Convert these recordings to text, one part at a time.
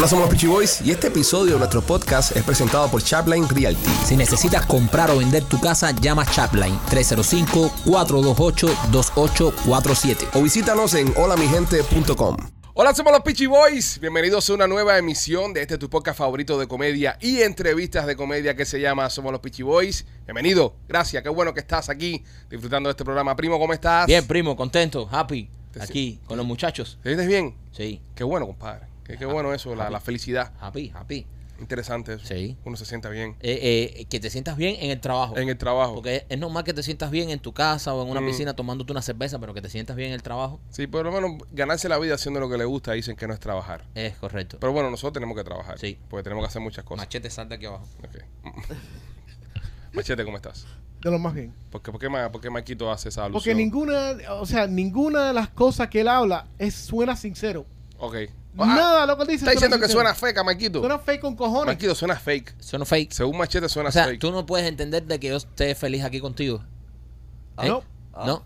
Hola, somos los Peachy Boys y este episodio de nuestro podcast es presentado por Chapline Realty. Si necesitas comprar o vender tu casa, llama Chapline 305-428-2847. O visítanos en holamigente.com. Hola, somos los Peachy Boys. Bienvenidos a una nueva emisión de este tu podcast favorito de comedia y entrevistas de comedia que se llama Somos los Peachy Boys. Bienvenido, gracias, qué bueno que estás aquí disfrutando de este programa. Primo, ¿cómo estás? Bien, primo, contento, happy, aquí con los muchachos. ¿Te sientes bien? Sí, Qué bueno, compadre. Qué, qué bueno eso, la, la felicidad. happy, happy. Interesante eso. Sí. Uno se sienta bien Eh, eh, que te sientas bien en el trabajo. en el trabajo. Porque es, normal que te sientas bien en tu casa o en una Mm. piscina tomándote una cerveza, pero que te sientas bien en el trabajo Sí, por lo menos ganarse la vida haciendo lo que le gusta dicen que no es trabajar. es correcto. Pero bueno, nosotros tenemos que trabajar. Sí. Porque tenemos que hacer muchas cosas. Machete, salta aquí abajo. Ok. Machete, ¿cómo estás? De lo más bien. ¿Por qué, por qué, Ma- por qué Maquito hace esa alusión? Porque ninguna, o sea, ninguna de las cosas que él habla es, suena sincero. Ok. Nada de lo que él dice Está diciendo que sincero. suena feca, Maquito. Suena fake con cojones. Maquito, suena fake. Suena fake. Según Machete, suena O sea, fake. tú no puedes entender de que yo esté feliz aquí contigo. ¿Eh? No. No.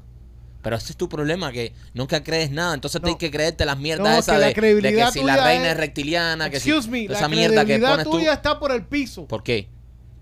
Pero ese es tu problema, que nunca crees nada. Entonces No. tienes que creerte las mierdas No, esas la de, que si la reina es, es- reptiliana, que si Excuse me, la esa mierda que pones tú. tuya está por el piso. ¿Por qué?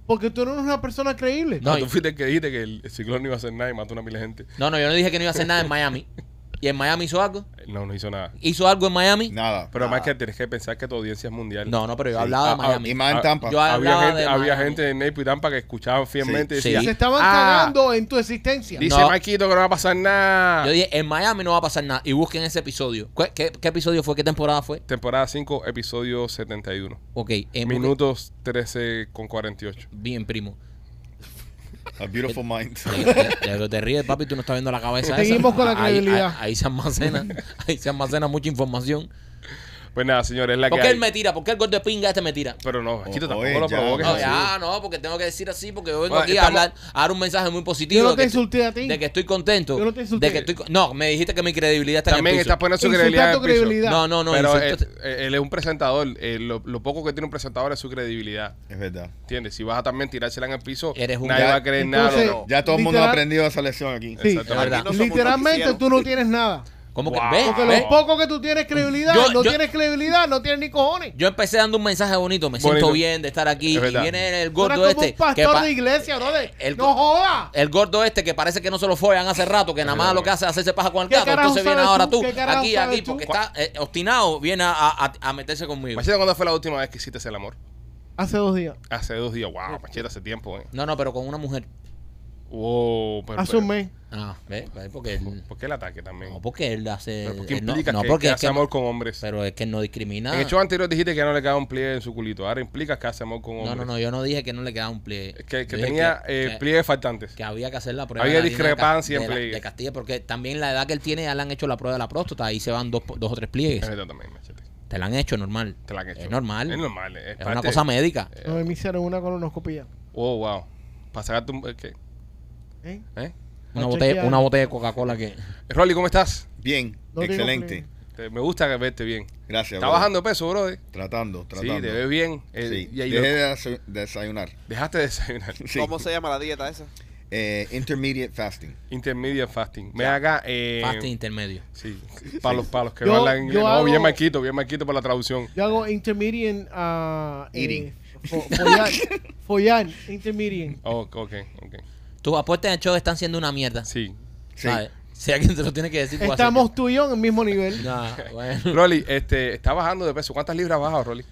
Porque tú no eres una persona creíble. No, Ah, tú fuiste el que dijiste que el, ciclón no iba a hacer nada y mató a una mil gente. No, no, yo no dije que no iba a hacer nada en Miami. ¿Y en Miami hizo algo? No, no hizo nada. ¿Hizo algo en Miami? Nada. Pero más que tienes que pensar que tu audiencia es mundial. No, no, pero yo Sí. hablaba Ah, de ah, Miami. Y más en Tampa. Yo había gente, de había Miami. gente en Naples y Tampa que escuchaban fielmente y Sí. decía, Sí. Se estaban "Ah, cagando en tu existencia. Dice No. Maquito que no va a pasar nada. Yo dije, en Miami no va a pasar nada. Y busquen ese episodio. ¿Qué, qué- qué episodio fue? ¿Qué temporada fue? Temporada 5, episodio 71. Ok. en- Minutos 13 con 48. Bien, primo. A beautiful mind. De, de lo que te ríes, papi, tú no estás viendo la cabeza esa. Seguimos con la Ahí- credibilidad. Ahí, ahí se almacena, ahí se almacena mucha información. Pues nada, señores, es la ¿Por que qué hay. él me tira? ¿Por qué el gordo de pinga este me tira? Pero no, Maquito, O- tampoco oye, lo ya, provoques No, así. ya, no, porque tengo que decir así, porque yo vengo Bueno, aquí estamos- a hablar, a dar un mensaje muy positivo. Yo no de te que insulté a ti. De que estoy contento. Yo no te insulté. De que estoy, con- no, me dijiste que mi credibilidad está También en el estás piso. poniendo su Insultar credibilidad en tu el piso. credibilidad. No, no, no. Pero él, insulto- él es un presentador. eh, lo, lo poco que tiene un presentador es su credibilidad. Es verdad. ¿Entiendes? Si vas a también tirársela en el piso, Eres un- nadie Ya- va a creer Entonces- nada. No, no. Ya todo el mundo ha Literal- aprendido esa lección aquí. Sí. Exacto. Es verdad. Aquí no somos Literalmente noticieros. tú no tienes nada. ¿Cómo que ves? Porque lo poco que tú tienes credibilidad, Yo- no yo- tienes credibilidad, no tienes ni cojones. Yo empecé dando un mensaje bonito, me siento bien de estar aquí Es y viene el gordo como este un que pastor pa- de iglesia, brother. el- no joda. el gordo este que parece que no se lo follan hace rato, que nada más lo que hace es hacerse paja con el ¿Qué gato. carajo Entonces viene ahora tú? tú, ¿Qué carajo aquí, aquí, tú? porque está eh, obstinado, viene a, a- a meterse conmigo. Machete, ¿cuándo fue la última vez que hiciste el amor? Hace dos días. Hace dos días. Wow, Machete, hace tiempo, ¿eh? No, no, pero con una mujer. Wow, pero, Hace un mes. Ah, ¿ves? ¿Ves? Porque él, ¿Por qué el ataque también? no, porque él hace... Pero ¿Por qué él no, implica no, que, porque que es hace que amor con hombres? Pero es que no discrimina. En el show anterior dijiste que no le quedaba un pliegue en su culito. Ahora implica que hace amor con hombres. no, no, no, yo no dije que no le quedaba un pliegue. Es Que, que Yo dije tenía que- eh, que- pliegues faltantes. que había que hacer la prueba. Había de la línea de discrepancia en de, la- pliegue. de Castilla, porque también la edad que él tiene ya le han hecho la prueba de la próstata. Ahí se van dos, dos o tres pliegues. Es verdad también, Machete. Te la han hecho normal. Te la han hecho. Es normal. Es normal. Es, Es parte- una cosa médica. No me hicieron una colonoscopía. Oh, wow. Para sacarte un... ¿Qué? ¿Eh? ¿Eh? Una botella, una botella de Coca-Cola que... Rolly, ¿cómo estás? Bien. No excelente. Te- me gusta que verte bien. Gracias. ¿Estás brother. bajando de peso, brother? Tratando, tratando. Sí, te ves bien. Eh, Sí. y ahí Dejé lo- de desa- desayunar. dejaste de desayunar. Sí. ¿Cómo se llama la dieta esa? Eh, intermediate fasting. Intermediate fasting. Me haga... Eh, Fasting intermedio. Sí, para los palos que Yo- no hablan inglés. yo No, hago- bien marquito, bien marquito por la traducción. Yo hago intermediate uh, Eating. eh, fo- follar, follar, intermediate. Oh, ok, ok. Tus apuestas en el show están siendo una mierda. Sí. Sí. ¿sabes? Si alguien te lo tiene que decir, Estamos tú y yo en el mismo nivel. Nah, bueno. Rolly, este, está bajando de peso. ¿Cuántas libras has bajado, Rolly?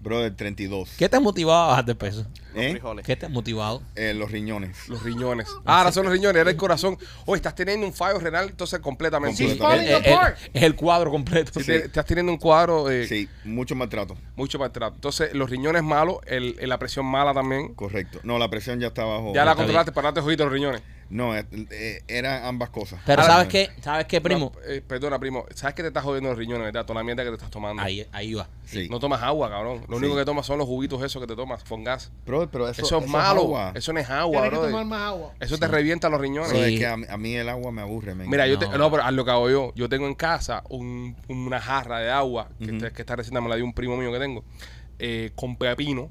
Brother, 32. ¿Qué te ha motivado a bajar de peso? ¿Eh? ¿Qué te ha motivado? Eh, los riñones. Los riñones. Ah, ahora son los riñones, era el corazón. Oye, estás teniendo un fallo renal, entonces completamente. Falling Es- el cuadro completo. Sí, te- estás teniendo un cuadro eh, Sí, mucho maltrato. mucho maltrato. Entonces, los riñones malos, el, el- la presión mala también. Correcto. No, la presión ya está bajo. Ya la controlaste para darte juguito los riñones. No, eh, eh, eran ambas cosas. Pero Ahora- ¿sabes qué? ¿Sabes qué, primo? No, eh, perdona, primo. ¿Sabes que te estás jodiendo los riñones, verdad? Toda la mierda que te estás tomando. Ahí, ahí va. Sí. No tomas agua, cabrón. Lo Sí. único que tomas son los juguitos esos que te tomas con gas. Bro, pero eso, Eso, es malo. agua. eso no es agua, Tienes que bro. tomar más agua. Eso te revienta los riñones. Bro, Sí. es que a, mí- a mí el agua me aburre. Mira, yo te, No. no, pero haz lo que hago yo. Yo tengo en casa un- una jarra de agua, que, que esta receta me la dio un primo mío que tengo, eh, con pepino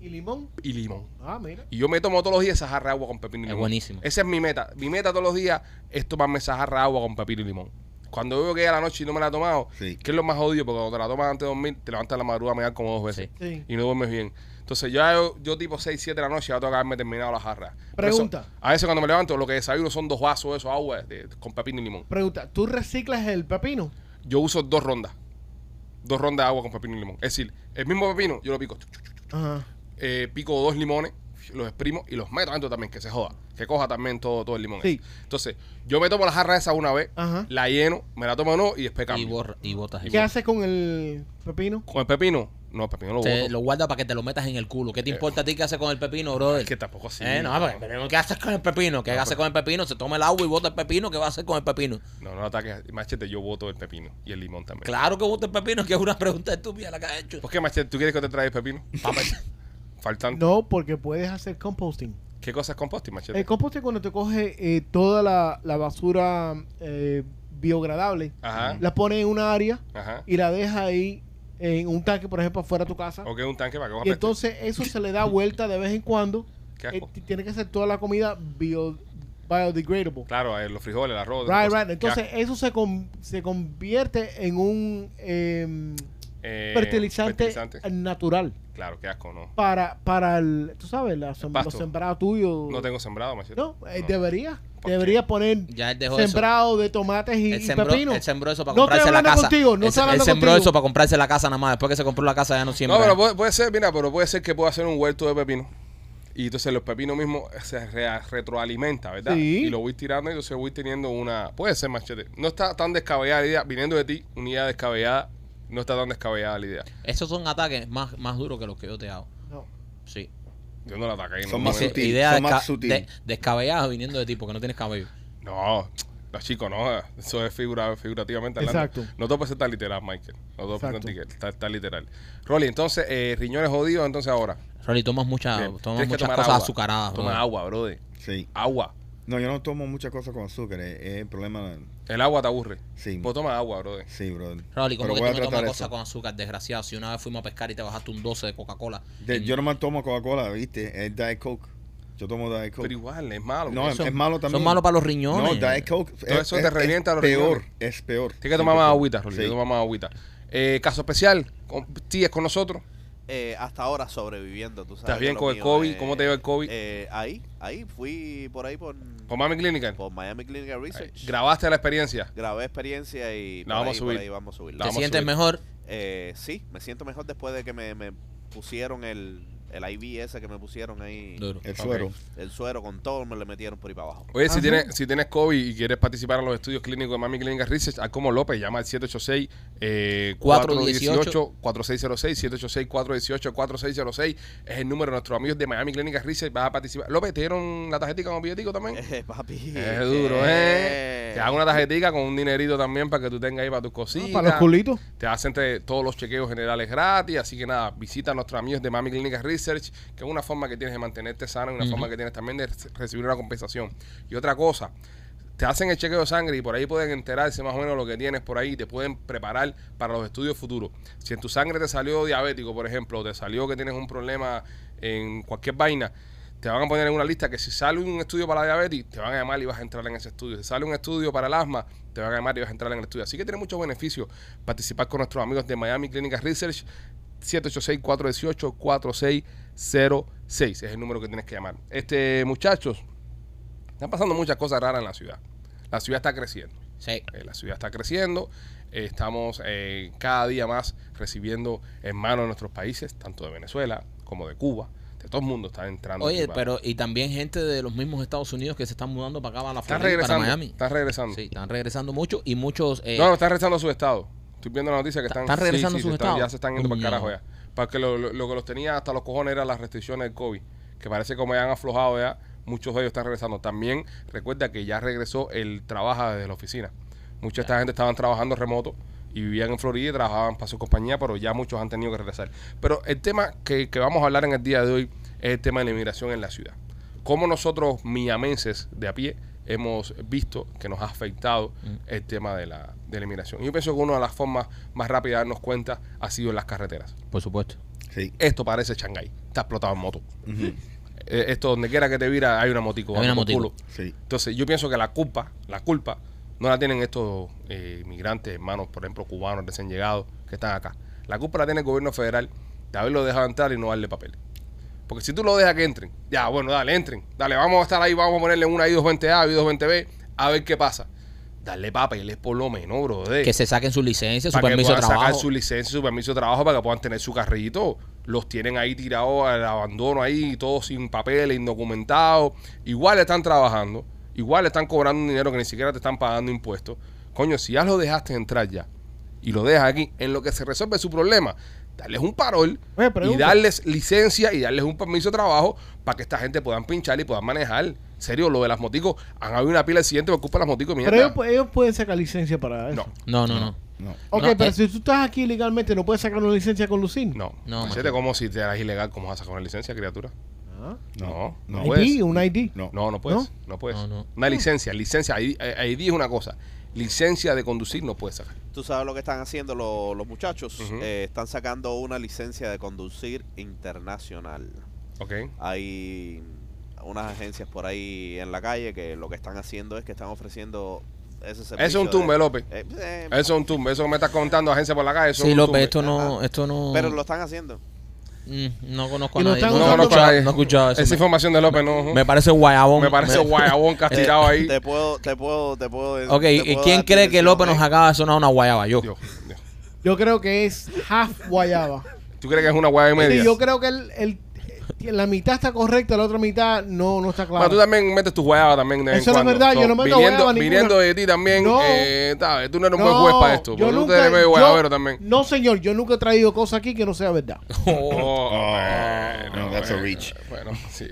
¿Y limón? y limón. Ah, mira. Y yo me tomo todos los días esa jarra de agua con pepino y Es limón. buenísimo. Esa es mi meta. Mi meta todos los días es tomarme esa jarra de agua con pepino y limón. Cuando veo que ya la noche y no me la he tomado, Sí. que es lo más odio, porque cuando te la tomas antes de dormir, te levantas a la madrugada a mear como dos veces. Sí. Sí. Y no duermes bien. Entonces yo, yo tipo 6, 7 de la noche ya tengo que haberme terminado la jarra. Por eso, Pregunta. a veces cuando me levanto lo que desayuno son dos vasos de eso, agua de- con pepino y limón. Pregunta, ¿tú reciclas el pepino? Yo uso dos rondas. Dos rondas de agua con pepino y limón. Es decir, el mismo pepino yo lo pico. Ajá. Eh, pico dos limones, los exprimo y los meto adentro también, que se joda. Que coja también todo, todo el limón. Sí. ese. Entonces, yo me tomo la jarra esa una vez, Ajá. la lleno, me la tomo o no y después Y, cambio. borra, y botas el ¿Qué haces con el pepino? Con el pepino, no, el pepino lo Te boto. lo guarda para que te lo metas en el culo. ¿Qué te importa a ti qué haces con el pepino, brother? Es que tampoco así. Eh, no, porque, pero ¿qué haces con el pepino? ¿Qué haces con el pepino? Se toma el agua y bota el pepino. ¿Qué va a hacer con el pepino? No, no ataques. Machete, yo voto el pepino y el limón también. Claro que bota el pepino, que es una pregunta estúpida la que has hecho. ¿Por qué, Machete? ¿Tú quieres que te traiga el pepino? Papá, Faltan. No, porque puedes hacer composting. ¿Qué cosa es composting, Machete? El composting cuando te coge eh, toda la, la basura eh, biogradable, Ajá. la pones en una área Ajá. y la dejas ahí en un tanque, por ejemplo, afuera de tu casa. Ok, un tanque para que Y entonces eso se le da vuelta de vez en cuando. Qué Eh, asco. tiene que ser toda la comida bio, biodegradable. Claro, eh, los frijoles, el arroz. Right, right. Entonces eso se, con- se convierte en un asco. Eh, fertilizante, fertilizante. natural Claro, qué asco, no. para, para el, tú sabes, la, sem- pasto. los sembrados tuyos. No tengo sembrado, Machete. No, eh, No. debería. ¿Por Debería poner Ya él dejó eso. sembrado de tomates y, sembró, pepino. él sembró eso para No comprarse estoy la hablando casa. contigo, no él, él sembró contigo. eso para comprarse la casa nada más. Después que se compró la casa ya no siembra. No, pero puede, puede ser, mira, pero puede ser que pueda hacer un huerto de pepino. Y entonces los pepinos mismos se re- retroalimenta, ¿verdad? Sí. Y lo voy tirando y entonces voy teniendo una... Puede ser, machete. No está tan descabellada la idea. Viniendo de ti, una idea descabellada, no está tan descabellada la idea. Esos son ataques más, más duros que los que yo te hago. No. Sí. Yo no la ataqué. Son no, más no, Dice, sutil, idea son más desca- sutil. de- descabellada viniendo de ti porque no tienes cabello. No, no, chico, no. Eso es figura, figurativamente hablando. Exacto. No todo puede ser tan literal, Michael. No todo puede ser tan, tan literal. Rolly, entonces, eh, riñones jodidos, entonces ahora. Rolly, tomas, mucha, tomas muchas cosas agua. azucaradas. Toma brother. agua, brother. Sí. Agua. No, yo no tomo muchas cosas con azúcar. Es, es el problema. El agua te aburre. Sí. Pues toma agua, brother. Sí, brother. Rolly, ¿cómo Pero que tú no tomas cosas con azúcar, desgraciado? Si una vez fuimos a pescar y te bajaste un 12 de Coca-Cola. Yo nomás tomo Coca-Cola, ¿viste? Es Diet Coke. Yo tomo Diet Coke. Pero igual, es malo. no, Eso- es, es malo también. Son malos para los No, riñones. Diet Coke. Todo eso te revienta los peor, riñones. Es peor. Tienes que tomar más 100%. agüita, Rolly. Sí. Tienes que tomar más agüita. Eh, caso especial, con, tías con nosotros. Eh, hasta ahora sobreviviendo, tú sabes. ¿Estás bien con el mío COVID? ¿Cómo te lleva el COVID? Eh, ahí, ahí, fui por ahí por, Con Mami Clinical. por Miami Clinical Research. Grabaste la experiencia. Grabé experiencia y La por vamos ahí, a subir. ahí vamos a subirla. La ¿Te sientes subir. mejor? Eh, sí, me siento mejor después de que me, me pusieron el, el IV ese que me pusieron ahí. Duro. El suero. El suero con todo me lo metieron por ahí para abajo. Oye, si tienes, si tienes COVID y quieres participar en los estudios clínicos de Mami Clinical Research, a como López, llama al 786 eh, 418 4606 786 418 4606 es el número de nuestros amigos de Miami Clinical Research. Vas a participar. López, ¿te dieron la tarjetita con billetico también? Eh, papi. Es duro, ¿eh? Te hago una tarjetita con un dinerito también para que tú tengas ahí para tus cositas. para los culitos. Te hacen te- todos los chequeos generales gratis. Así que nada, visita a nuestros amigos de Mami Clinical Research, que es una forma que tienes de mantenerte sano y una forma que tienes también de re- recibir una compensación. Y otra cosa, te hacen el chequeo de sangre y por ahí pueden enterarse más o menos lo que tienes por ahí y te pueden preparar para los estudios futuros. Si en tu sangre te salió diabético, por ejemplo, o te salió que tienes un problema en cualquier vaina, te van a poner en una lista que si sale un estudio para la diabetes, te van a llamar y vas a entrar en ese estudio. Si sale un estudio para el asma, te van a llamar y vas a entrar en el estudio. Así que tiene muchos beneficios participar con nuestros amigos de Miami Clinical Research. 786-418-4606 es el número que tienes que llamar. Este, muchachos, están pasando muchas cosas raras en la ciudad. La ciudad está creciendo. Sí. Eh, la ciudad está creciendo. Eh, estamos eh, cada día más recibiendo hermanos de nuestros países, tanto de Venezuela como de Cuba. De todo el mundo está entrando. Oye, pero y también gente de los mismos Estados Unidos que se están mudando para acá, para la Florida, para. Miami. Están regresando. Sí, están regresando mucho y muchos... eh, no, están regresando a su estado. Estoy viendo la noticia que están, ¿Están regresando sí, sí, a sus están- estados? Ya se están yendo para el carajo ya. Porque lo, lo- lo que los tenía hasta los cojones eran las restricciones del COVID. Que parece que como ya han aflojado ya, muchos de ellos están regresando. También recuerda que ya regresó el trabajo desde la oficina. Mucha de esta gente estaban trabajando remoto y vivían en Florida y trabajaban para su compañía, pero ya muchos han tenido que regresar. Pero el tema que, que vamos a hablar en el día de hoy es el tema de la inmigración en la ciudad. Cómo nosotros, miamenses de a pie, hemos visto que nos ha afectado el tema de la, de la inmigración. Y yo pienso que una de las formas más rápidas de darnos cuenta ha sido en las carreteras. Por supuesto. Sí. Esto parece Shanghái. Está explotado en moto. Eh, esto, donde quiera que te vira, hay una motico. Hay una motico. culo. Sí. Entonces, yo pienso que la culpa, la culpa, no la tienen estos eh, inmigrantes, hermanos, por ejemplo, cubanos recién llegados que están acá. La culpa la tiene el gobierno federal de haberlo dejado entrar y no darle papel. Porque si tú lo dejas que entren, ya, bueno, dale, entren. Dale, vamos a estar ahí, vamos a ponerle una I220A, I220B, a ver qué pasa. Darle papeles por lo menos, bro. Que se saquen su licencia, su para que permiso de puedan sacar trabajo. su licencia, su permiso de trabajo para que puedan tener su carrito. Los tienen ahí tirados al abandono ahí, todos sin papeles, indocumentados. Igual están trabajando, igual están cobrando un dinero que ni siquiera te están pagando impuestos. Coño, si ya lo dejaste entrar ya y lo dejas aquí, en lo que se resuelve su problema, darles un parol Oye, y darles licencia y darles un permiso de trabajo para que esta gente puedan pinchar y puedan manejar. En serio, lo de las moticos, han habido una pila de accidentes culpa de las moticos, mierda. Pero ellos, pu- ellos pueden sacar licencia para eso. No, No, no, no. No. Ok, No, pero eh. si tú estás aquí legalmente, ¿no puedes sacar una licencia a conducir? no. No, como si te eras ilegal, ¿cómo vas a sacar una licencia, criatura? Ah. No, no, No. ID, un ID. No. No, no puedes. No, puedes. No, no. Una licencia, licencia, ID, eh, ID es una cosa. Licencia de conducir no puedes sacar. Tú sabes lo que están haciendo lo- los muchachos. Eh, están sacando una licencia de conducir internacional. ¿Ok? Hay unas agencias por ahí en la calle que lo que están haciendo es que están ofreciendo ese servicio. Eso es un de- tumbe, López. Eh, eh, Eso es un tumbe. Eso que me estás contando agencia por la calle. Eso Sí, es un López, esto no, esto no. Pero lo están haciendo. Mm, no conozco a no nadie. No, No usando- conozco a nadie. no he escuchado eso. Esa Me, información de López no. me parece guayabón. me parece guayabón tirado ahí. Te puedo, te puedo, te puedo. Ok, te ¿y puedo quién cree que López eh. nos acaba de sonar una guayaba? Yo. Dios, Dios. Yo creo que es half guayaba. ¿Tú crees que es una guaya y media? Sí, yo creo que el, el- la mitad está correcta, la otra mitad no, no está clara. Bueno, tú también metes tus guayabas también de Eso es verdad, yo no meto viniendo, viniendo de ti también, No. eh, tú no eres un buen juez para esto. yo tú nunca- eres medio yo- también. No, señor, yo nunca he traído cosas aquí que no sea verdad. Oh, no, that's a bueno, reach. Bueno, sí.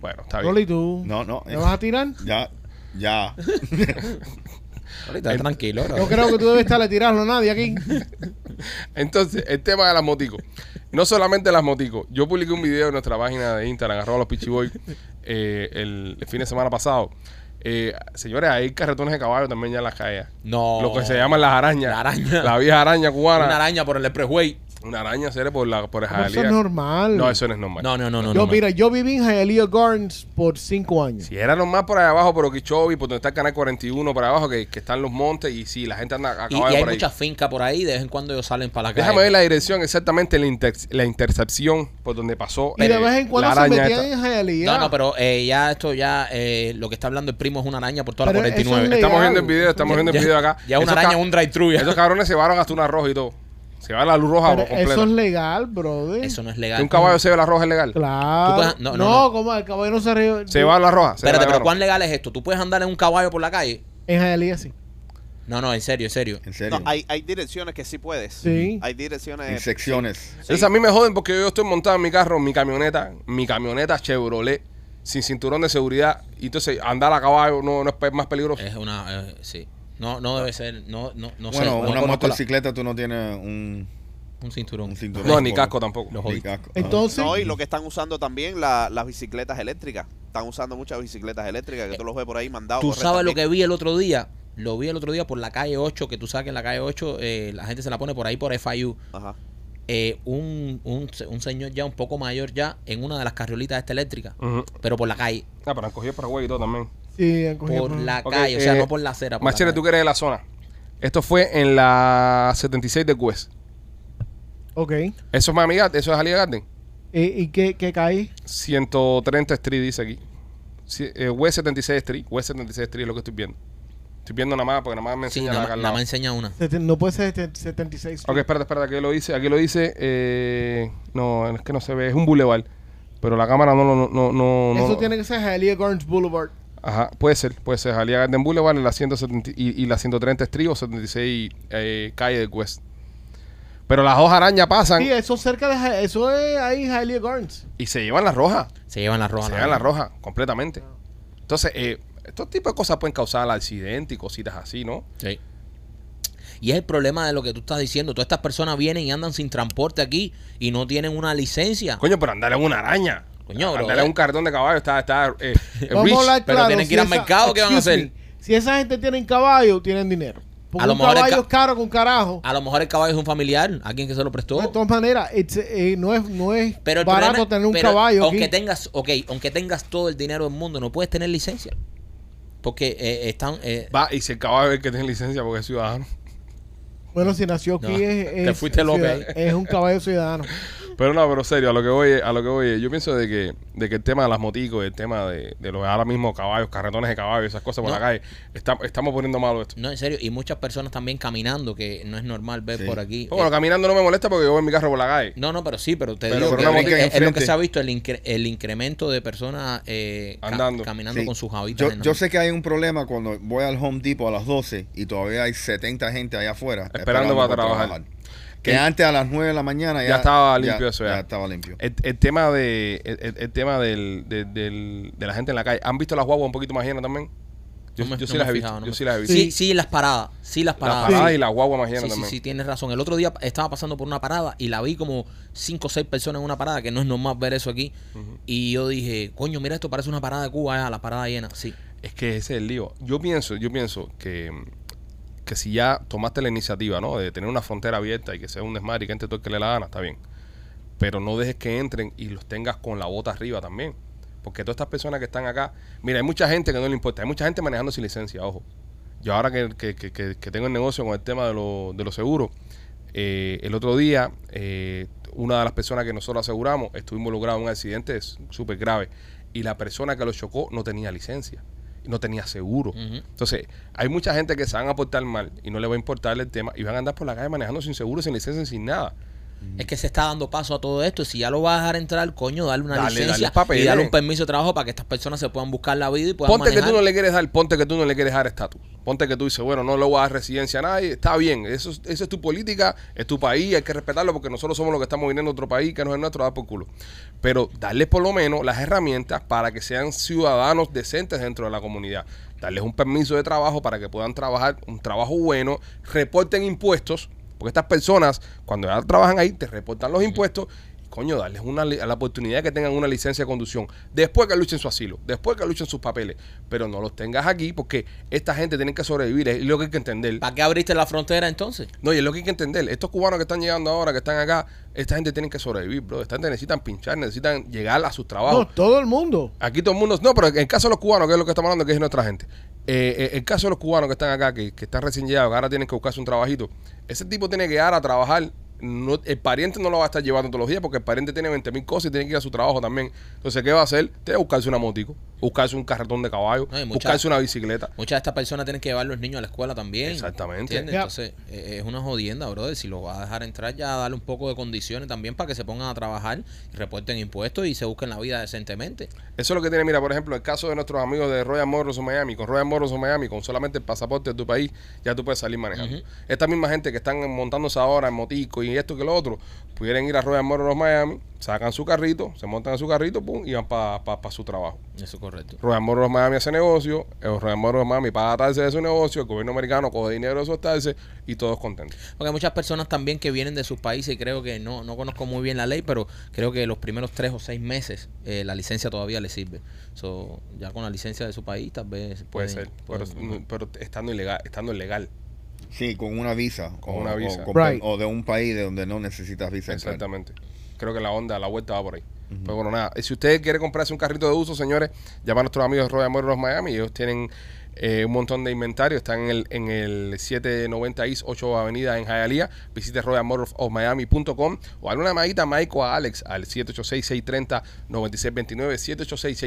Bueno, está bien. Rolly, ¿tú No, no. me vas a tirar? Ya, ya. Ahorita, tranquilo. bro. Yo creo que tú debes estarle tirando a nadie aquí. Entonces, el tema de las moticos. No solamente las moticos. Yo publiqué un video en nuestra página de Instagram, arroba los pichiboy, eh, el, el fin de semana pasado. Eh, señores, hay carretones de caballo también ya en las calles. No. Lo que se llaman las arañas. La araña. La vieja araña cubana. Una araña por el expressway. Una araña, serie por la por el Eso es normal. No, eso no es normal. No, no, no, no. yo, no, mira, yo viví en Hialeah Gardens por cinco años. Si era normal por ahí abajo, por Okeechobee, por donde está el canal 41, por ahí abajo, que, que están los montes, y sí, la gente anda a Y, hay ahí. muchas fincas por ahí, de vez en cuando ellos salen para la calle. Déjame ver la dirección exactamente, la, inter- la intercepción por donde pasó. Y de eh, vez en cuando la se araña metían esta. en Hialeah. No, no, pero eh, ya esto ya, eh, lo que está hablando el primo es una araña por toda Pero la eso es 49. legal. Estamos viendo el video, estamos viendo el video acá. Ya una Esos araña un drive-thru ya. Esos cabrones se llevaron hasta una roja y todo. Se va la luz roja Pero completa. eso es legal, brother. Eso no es Que legal. un caballo se ve la roja es legal. Claro. Puedes- no, no, no, no. como el caballo no se ríe. Se va la roja. se Espérate, la pero. ¿cuán legal es esto? ¿Tú puedes andar en un caballo por la calle? En Hialeah sí. No, no, en serio, en serio. En serio. No, hay, hay direcciones que sí puedes. Sí. Hay direcciones. en secciones. Entonces a mí me joden porque yo estoy montado en mi carro, en mi camioneta, mi camioneta Chevrolet, sin cinturón de seguridad. Y entonces andar a caballo no, no es más peligroso. Es una, eh, sí. No, no debe ser, no, no, no sé. bueno, no una la- motocicleta tú no tienes un, un cinturón. un cinturón. No, ni casco tampoco. Los Ni casco. Entonces, No, y lo que están usando también la- las bicicletas eléctricas. Están usando muchas bicicletas eléctricas que tú los ves por ahí mandados. Tú sabes lo que vi el otro día. Lo vi el otro día por la calle 8, que tú sabes que en la calle 8 eh, la gente se la pone por ahí por FIU. Ajá. Eh, un, un, un señor ya un poco mayor ya en una de las carriolitas esta eléctrica, pero por la calle. Ah, pero han cogido para y todo también. Sí, han cogido Por la calle, o sea, eh, no por la acera. por Machete, calle. tú que eres de la zona. Esto fue en la 76 de Quest. Ok. Eso es Miami Garden, eso es Alía Garden. ¿Y, y qué, qué cae? 130 Street dice aquí. Sí, eh, West 76 Street. West 76 Street es lo que estoy viendo. Estoy viendo nada más porque nada más me Sí, enseña nada, la al nada lado. más enseña una. No puede ser este- 76. Ok, espérate, espérate, aquí lo dice, aquí lo dice, eh, no, es que no se ve, es un boulevard, pero la cámara no lo, no, no, no, no- Eso tiene que ser Hialeah Gardens Boulevard. Ajá, puede ser, puede ser, Jalía Garden Boulevard, en la 170 y, y la 130 Street o 76 eh, calle de West. Pero las dos arañas pasan Sí, eso cerca de eso es ahí Hialeah Gardens. y se llevan las rojas, Se llevan la roja. se la llevan las roja. rojas, completamente. Entonces, eh, estos tipos de cosas pueden causar accidentes y cositas así, ¿no? Sí. Y es el problema de lo que tú estás diciendo. Todas estas personas vienen y andan sin transporte aquí y no tienen una licencia. Coño, pero andar en una araña. Coño, bro, eh. un cartón de caballo está, está eh, eh, Vamos rich. a hablar pero claro. tienen que ir al mercado, ¿qué van a hacer? me, si esa gente tiene caballo, tienen dinero. Porque A lo un mejor el caballo ca- es caro con carajo. A lo mejor el caballo es un familiar, alguien que se lo prestó. De todas maneras, eh, no es, no es Pero el barato problema, tener un pero caballo aunque aquí. tengas, ok, aunque tengas todo el dinero del mundo, no puedes tener licencia. porque eh, están... eh, Va, y si el caballo es el que tiene licencia porque es ciudadano. Bueno, si nació aquí No, es, te es- fuiste es López ciudad- es un caballo ciudadano. Pero no, pero serio, a lo que voy, a lo que voy, yo pienso de que, de que el tema de las moticos, el tema de, de los ahora mismo caballos, carretones de caballos, esas cosas por No. la calle, está- estamos poniendo malo esto. no, en serio, y muchas personas también caminando, que no es normal ver Sí. por aquí. Bueno, Eh, caminando no me molesta porque yo voy en mi carro por la calle. no, no, pero sí, pero te Pero- digo pero que es- lo que se ha visto, el, incre- el incremento de personas eh, ca- Andando. caminando Sí. con sus habitas. Yo, yo sé que hay un problema cuando voy al Home Depot a las 12 y todavía hay 70 gente allá afuera Esperando para trabajar. Que antes a las 9 de la mañana ya, Ya estaba limpio eso, ya. estaba limpio. El, el tema de el, tema del, de, del- de la gente en la calle. ¿Han visto las guaguas un poquito más llenas también? Yo, No me- yo sí no las he visto. fijado, no yo me- sí las he visto. Sí, sí, las paradas. Sí, las Las paradas. paradas Sí. y las guaguas más llenas Sí, sí, también. sí, tienes razón. El otro día estaba pasando por una parada y la vi como cinco o seis personas en una parada, que no es normal ver eso aquí. Y yo dije, coño, mira, esto parece una parada de Cuba, ya, la parada llena. Sí. Es que ese es el lío. Yo pienso, yo pienso que, que si ya tomaste la iniciativa, ¿no? De tener una frontera abierta y que sea un desmadre y que entre todo el que le la gana, está bien. Pero no dejes que entren y los tengas con la bota arriba también. Porque todas estas personas que están acá, mira, hay mucha gente que no le importa, hay mucha gente manejando sin licencia, ojo. Yo ahora que, que- que- tengo el negocio con el tema de, de los seguros, eh, el otro día, eh, una de las personas que nosotros aseguramos estuvo involucrada en un accidente súper grave y la persona que lo chocó no tenía licencia no tenía seguro. Entonces, hay mucha gente que se van a portar mal y no le va a importar el tema y van a andar por la calle manejando sin seguro, sin licencia, sin nada. Es que se está dando paso a todo esto. Si ya lo vas a dejar entrar, coño, darle una Dale, licencia dale y darle un permiso de trabajo para que estas personas se puedan buscar la vida y puedan Ponte que tú no le quieres dar, ponte que tú no le quieres dar estatus. Ponte que tú dices, bueno, no le voy a dar residencia a nadie, está bien, eso, es- esa es tu política, es tu país, hay que respetarlo porque nosotros somos los que estamos viniendo a otro país que no es nuestro, da por culo. Pero darles por lo menos las herramientas para que sean ciudadanos decentes dentro de la comunidad. Darles un permiso de trabajo para que puedan trabajar un trabajo bueno, reporten impuestos, porque estas personas, cuando ya trabajan ahí, te reportan los impuestos. y, Coño, darles una, la oportunidad de que tengan una licencia de conducción. Después que luchen su asilo, después que luchen sus papeles. Pero no los tengas aquí porque esta gente tiene que sobrevivir. Es lo que hay que entender. ¿Para qué abriste la frontera entonces? No, y es lo que hay que entender. Estos cubanos que están llegando ahora, que están acá, esta gente tiene que sobrevivir, bro. Esta gente necesitan pinchar, necesitan llegar a sus trabajos. No, todo el mundo. Aquí todo el mundo. No, pero en el caso de los cubanos, que es lo que estamos hablando, que es nuestra gente. Eh, eh, el caso de los cubanos que están acá, que, que están recién llegados, que ahora tienen que buscarse un trabajito. Ese tipo tiene que llegar a trabajar. No, el pariente no lo va a estar llevando todos los días porque el pariente tiene 20 mil cosas y tiene que ir a su trabajo también. Entonces, ¿qué va a hacer? Tiene que buscarse una motico, buscarse un carretón de caballo, No, buscarse una bicicleta. Muchas de estas personas tienen que llevar los niños a la escuela también. Exactamente. Entonces, eh, es una jodienda, brother. Si lo vas a dejar entrar, ya darle un poco de condiciones también para que se pongan a trabajar, reporten impuestos y se busquen la vida decentemente. Eso es lo que tiene, mira, por ejemplo, el caso de nuestros amigos de Royal Motors Miami. Con Royal Motors Miami, con solamente el pasaporte de tu país, ya tú puedes salir manejando. Esta misma gente que están montándose ahora en motico y esto que lo otro, pudieran ir a Royal Motors of Miami, sacan su carrito, se montan en su carrito, pum, y van para su trabajo. Eso es correcto. Royal Motors of Miami hace negocio, el Royal Motors of Miami paga taxes de su negocio, el gobierno americano coge dinero de esos taxes y todos contentos. Porque hay muchas personas también que vienen de sus países y creo que no, no conozco muy bien la ley, pero creo que los primeros tres o seis meses eh, la licencia todavía les sirve. So, ya con la licencia de su país tal vez Puede pueden- ser, pero, pueden- pero estando ilegal, estando ilegal. Sí, con una visa. Con o, una o visa. con- Right. o de un país de donde no necesitas visa. entrar. Exactamente. Creo que la onda, la vuelta va por ahí. Pero bueno, nada. Si usted quiere comprarse un carrito de uso, señores, llama a nuestros amigos de Royal Motors Miami. Ellos tienen eh, un montón de inventario. Están en el, en el 790 East 8 Avenida en Hialeah. Visite royalmotorsofmiami.com o haz una llamadita a Mike o a Alex al 786-630-9629.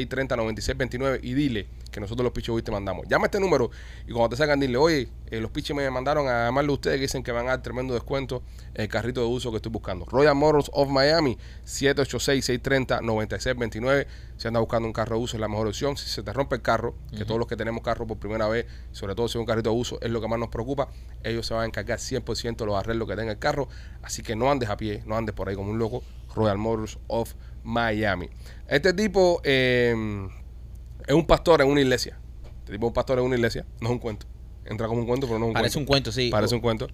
786-630-9629 y dile que nosotros los pichos hoy te mandamos. Llama a este número y cuando te sacan, dile, oye, eh, los pichos me mandaron a llamarle a ustedes que dicen que van a dar tremendo descuento en el carrito de uso que estoy buscando. Royal Motors of Miami, 786-630-9629. Si andas buscando un carro de uso, es la mejor opción. Si se te rompe el carro, que todos los que tenemos carro por primera vez, sobre todo si es un carrito de uso, es lo que más nos preocupa, ellos se van a encargar 100% de los arreglos que tenga el carro. Así que no andes a pie, no andes por ahí como un loco. Royal Motors of Miami. Este tipo eh, es un pastor en una iglesia. Este tipo es un pastor en una iglesia, no es un cuento. Entra como un cuento, pero no es un Parece un cuento. sí. Parece un cuento.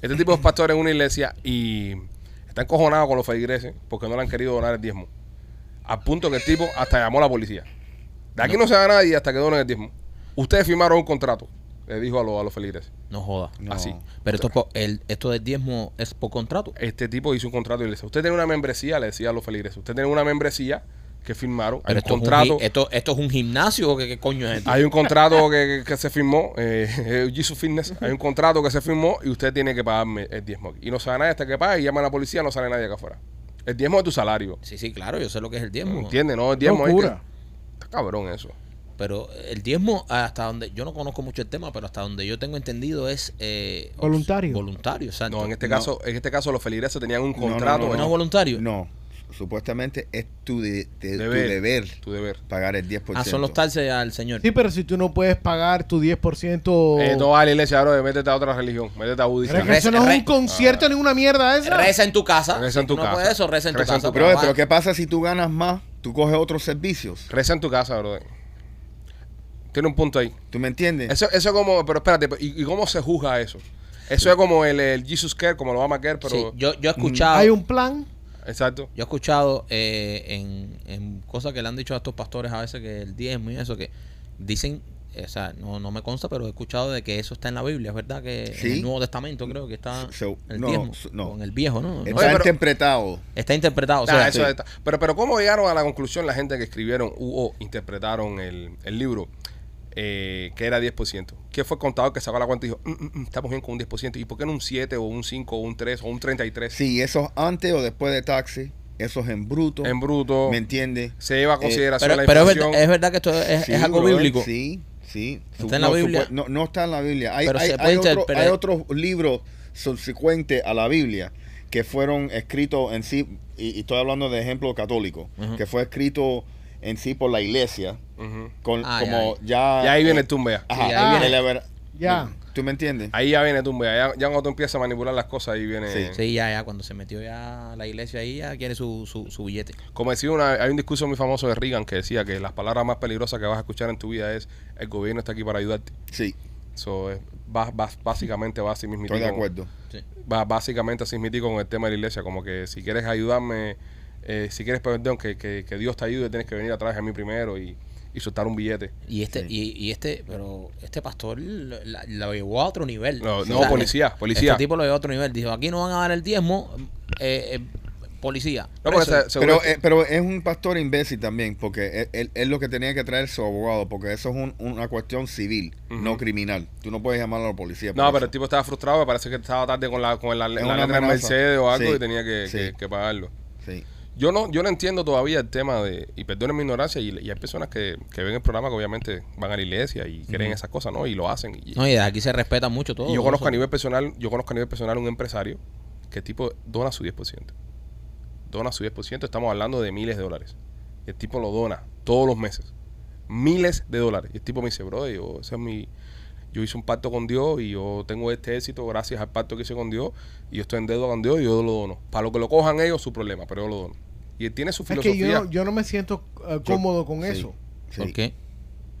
Este tipo es pastor en una iglesia y está encojonado con los feligreses porque no le han querido donar el diezmo. Al punto que el tipo hasta llamó a la policía. De aquí no, se va nadie hasta que donen el diezmo. Ustedes firmaron un contrato, le dijo a, los- a los feligreses. No joda. No. Así. Pero esto, es por- el, esto del diezmo es por contrato. Este tipo hizo un contrato y le dice, usted tiene una membresía, le decía a los feligreses, usted tiene una membresía que firmaron. Hay Pero un contrato. Es esto, esto es un gimnasio o qué, qué coño es esto? Hay un contrato que, que- que se firmó, eh, Jesus Fitness, hay un contrato que se firmó y usted tiene que pagarme el diezmo aquí. Y no sabe nadie hasta que pague y llama a la policía, no sale nadie acá afuera. El diezmo de tu salario. Sí, sí, claro, yo sé lo que es el diezmo. ¿Entiendes? No, el diezmo es que- Está cabrón eso. Pero el diezmo, hasta donde yo no conozco mucho el tema, pero hasta donde yo tengo entendido es eh, Voluntario. Voluntario, exacto. No, en este No. caso, en este caso los feligreses tenían un no, contrato. ¿No ¿no? es voluntario? No, supuestamente es tu, de- de- Deber. tu deber Tu deber. pagar el 10%. Ah, son los taxes al señor. Sí, pero si tú no puedes pagar tu 10%. Eh, no va a la iglesia, bro, métete a otra religión, métete a budismo. Eso no es un concierto ni una mierda esa. Reza en tu casa. Reza en tu no casa. puedes eso, reza en tu Reza en casa. tu Pero, pero. ¿qué pasa si tú ganas más? Tú coges otros servicios. Reza en tu casa, bro. Tiene un punto ahí. ¿Tú me entiendes? Eso, eso es como, pero espérate, ¿y, y cómo se juzga eso? Eso es como el, el Jesus Care, como lo va a Care, pero... Sí, yo, yo he escuchado, Hay un plan. Exacto. yo he escuchado eh, en, en cosas que le han dicho a estos pastores a veces que el diezmo y eso, que dicen, o sea, no, no me consta, pero he escuchado de que eso está en la Biblia, es verdad que en el Nuevo Testamento creo que está So- el no, diezmo, so- no. o en el viejo, ¿no? Está Oye, pero- interpretado. Está interpretado, o Ah, sea, eso sí. está. Pero, pero ¿cómo llegaron a la conclusión la gente que escribieron u o interpretaron el, el libro eh, que era 10%? ¿Qué fue el contador que sacó la cuenta y dijo, "Mm, mm, mm, estamos bien con un 10%? ¿Y por qué no un 7 o un 5 o un 3 o un 33? Sí, esos antes o después de taxi, esos en bruto. En bruto. ¿Me entiendes? Se lleva a consideración pero, la pero es, inflación. verdad, es verdad que esto es, Sí, es algo bíblico. Sí, sí. ¿Está en la no, Biblia? No, no está en la Biblia. Hay, Pero hay, se puede hay otro- interpretar. hay otros libros subsecuentes a la Biblia que fueron escritos en sí, y, y estoy hablando de ejemplo católico, que fue escrito en sí por la iglesia, Ujú. con, Ah, como ya... Y ahí viene eh, el tumbea. Ajá, Sí, ahí viene- el Ya. ¿Tú me entiendes? Ahí ya viene tumbea. Ya, ya cuando tú empiezas a manipular las cosas, ahí viene... Sí. Sí, ya, ya, cuando se metió ya la iglesia ahí, ya quiere su, su, su billete. Como decía una, hay un discurso muy famoso de Reagan que decía que las palabras más peligrosas que vas a escuchar en tu vida es el gobierno está aquí para ayudarte. Sí, Eso es, va, va- básicamente va así mismo. estoy de acuerdo. Sí. Va básicamente así mismo con el tema de la iglesia. Como que si quieres ayudarme, eh, si quieres perdón, que, que, que Dios te ayude, tienes que venir a través de mí primero y, y soltar un billete. Y este, Sí. y, y este, pero este pastor lo, llevó a otro nivel. No, O no, sea, policía, policía. Este tipo lo llevó a otro nivel. Dijo, aquí no van a dar el diezmo, eh, eh, policía. No, se- Pero, eh, pero es un pastor imbécil también, porque él, él- él lo que tenía que traer su abogado, porque eso es un- una cuestión civil, no criminal. Tú no puedes llamar a la policía. no, pero el tipo estaba frustrado, me parece que estaba tarde con la, con la, la una letra. Mercedes o algo Sí, y tenía que, sí. que- que pagarlo. Sí. Yo no, yo no entiendo todavía el tema de, y perdonen mi ignorancia, y, y hay personas que, que ven el programa que obviamente van a la iglesia y creen esas cosas, ¿no? Y lo hacen. Y, No, y aquí se respeta mucho todo. y yo conozco eso. a nivel personal, yo conozco a nivel personal un empresario que el tipo dona su 10%. Dona su 10%, estamos hablando de miles de dólares. Y el tipo lo dona todos los meses. Miles de dólares. Y el tipo me dice, bro, yo, ese es mi, yo hice un pacto con Dios y yo tengo este éxito gracias al pacto que hice con Dios y yo estoy en deuda con Dios y yo lo dono. Para lo que lo cojan ellos, su problema, pero yo lo dono. Y él tiene su Es que filosofía. yo no, yo no me siento eh, cómodo con Sí, eso. sí. ¿Por qué?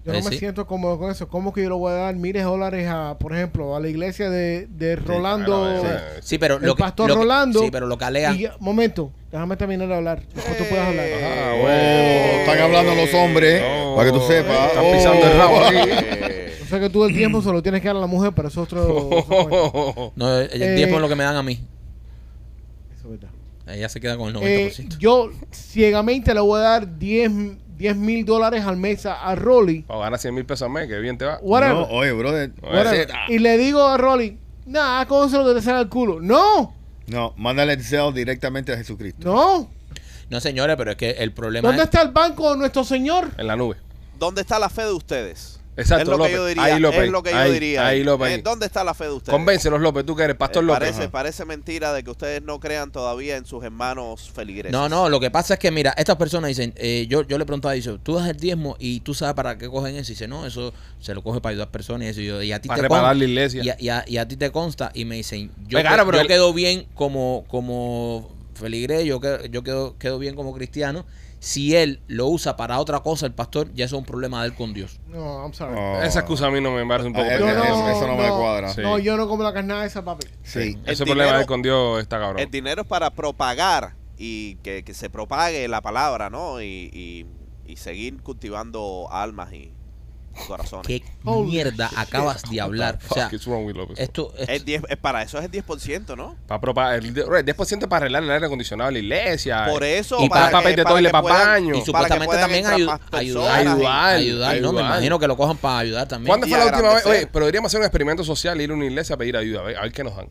Yo no me sí. siento cómodo con eso. ¿Cómo que yo le voy a dar miles de dólares a, por ejemplo, a la iglesia de, de Rolando? Sí. Sí, pero El lo que, pastor lo que- Rolando Sí, pero lo que. Y, momento, déjame terminar de hablar. Después tú puedes hablar. Ah, Oh, bueno. están hablando los hombres, No. para que tú sepas. Están pisando el rabo aquí. Eh, que tú el tiempo se lo tienes que dar a la mujer, pero eso es otro. No, el Eh, diezmo es lo que me dan a mí. Eso es verdad. Ella se queda con el Eh, 90%. yo ciegamente le voy a dar 10 mil dólares al mes a, a Rolly. Para ganar 100 mil pesos al mes, que bien te va. Whatever. No, oye, brother. whatever. Y le digo a Rolly, nah, ¿cómo se lo que te sale al culo? No, No, mándale el Zelle directamente a Jesucristo. no. No, señores, pero es que el problema ¿Dónde es... está el banco de nuestro Señor? En la nube. ¿Dónde está la fe de ustedes? Exacto, es lo López. que yo diría. Ahí, López. es lo que yo Ahí, diría. ahí, López, Eh. ¿Dónde está la fe de ustedes? Convéncelos, López, tú que eres pastor Eh, López. parece, Ajá. parece mentira de que ustedes no crean todavía en sus hermanos feligreses. No, no, lo que pasa es que, mira, estas personas dicen, eh, yo, yo le preguntaba, dice, tú das el diezmo y tú sabes para qué cogen eso. Y dice, no, eso se lo coge para ayudar a personas y eso. Y, yo, y a ti Para te reparar con- la iglesia. Y a, y a- y a ti te consta. Y me dicen, yo, Venga, que- pero yo el- quedo bien como, como feligrés, yo, quedo, yo quedo, quedo bien como cristiano. Si él lo usa para otra cosa, el pastor, ya eso es un problema de él con Dios. No, I'm sorry. Oh. Esa excusa a mí no me parece un poco Ah, Yo pendeja. eso- no me cuadra. Sí. No, yo no como la carnada esa, papi. Sí. El Ese problema dinero- de con Dios está cabrón. El dinero es para propagar y que, que se propague la palabra, ¿no? Y, y- y seguir cultivando almas y, corazones. ¿Qué Holy mierda acabas de hablar? O sea, esto, esto- Es 10, es para eso es el 10%, ¿no? Pa- pero pa- el, el 10% para arreglar el aire acondicionado de la iglesia. Por eso, Y para papel de para toile que pa' puedan- baño. y para supuestamente también ayu- ayudar, Ayudar. ayudar, no, me ayudar. imagino que lo cojan para ayudar también. ¿Cuándo fue la última vez? Oye, pero deberíamos hacer un experimento social, ir a una iglesia a pedir ayuda, a ver, a ver qué nos dan.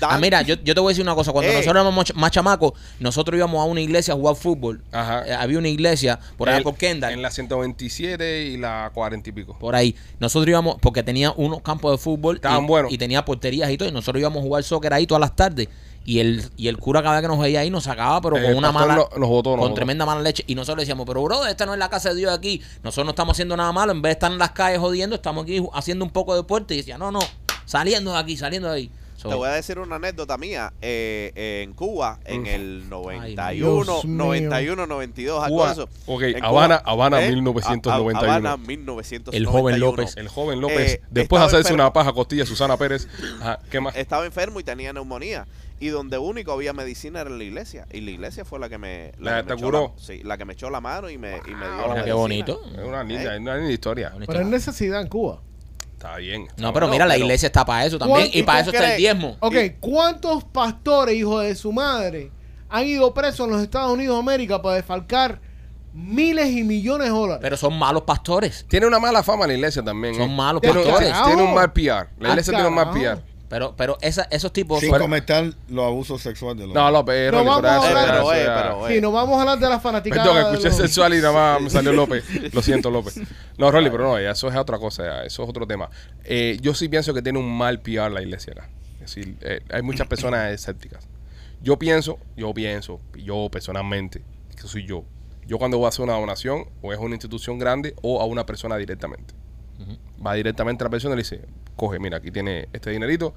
Dan- Ah, mira, yo, yo te voy a decir una cosa. Cuando nosotros éramos más, chamacos, nosotros íbamos a una iglesia a jugar fútbol. Ajá. Eh, había una iglesia por allá por Kendall. En la 127 y la 40 y pico. Por ahí. Nosotros íbamos, porque tenía unos campos de fútbol. Estaban y, buenos. Y tenía porterías y todo. Y nosotros íbamos a jugar soccer ahí todas las tardes. Y el, y el cura cada vez que nos veía ahí nos sacaba, pero Eh, con una mala. botó, nos con botó. tremenda mala leche. Y nosotros le decíamos, pero bro, esta no es la casa de Dios aquí. Nosotros no estamos haciendo nada malo. En vez de estar en las calles jodiendo, estamos aquí haciendo un poco de deporte. Y decía, no, no, saliendo de aquí, saliendo de ahí. So, Te voy a decir una anécdota mía. eh, eh, en Cuba, en Mm. el 91, Dios mío. 91, 92, algo Cuba. de eso. Ok, En Habana- Cuba, Habana, ¿eh? 1991. A- a- Habana, 1991. El joven López. El joven López, Eh, después de hacerse enfermo. una paja costilla, Susana Pérez. Ajá, ¿qué más? Estaba enfermo y tenía neumonía. Y donde único había medicina era en la iglesia. Y la iglesia fue la que me, La que te me curó. la- sí, la que me echó la mano y me, y me dio Ah, la qué medicina. bonito. Es una linda, ¿Eh? es una linda historia. Pero es necesidad en Cuba. Está bien. está No, pero mira, la pero- iglesia está para eso también. ¿Cuánto- Y para ¿y eso está el diezmo. Ok, ¿cuántos pastores, hijos de su madre, han ido presos en los Estados Unidos de América para defalcar miles y millones de dólares? Pero son malos pastores. Tiene una mala fama la iglesia también. Son ¿eh? malos tiene, pastores. tiene- tiene un mal PR. La Ah, iglesia tiene un mal. PR. Pero, pero esa, esos tipos. Sin Pero- comentar los abusos sexuales de los No, López, No, vamos a eso- hablar- Pero, eh, Sí, nos vamos a hablar de las fanáticas. Perdón, escuché sexual y nada más me salió López. Lo siento, López. No, Rolly, pero no, ya eso es otra cosa, ya, eso es otro tema. Eh, yo sí pienso que tiene un mal PR la iglesia acá. Es decir, eh, hay muchas personas escépticas. Yo pienso, yo pienso, yo personalmente, que soy yo. Yo cuando voy a hacer una donación, o es a una institución grande o a una persona directamente. Va directamente a la persona y le dice, coge, mira, aquí tiene este dinerito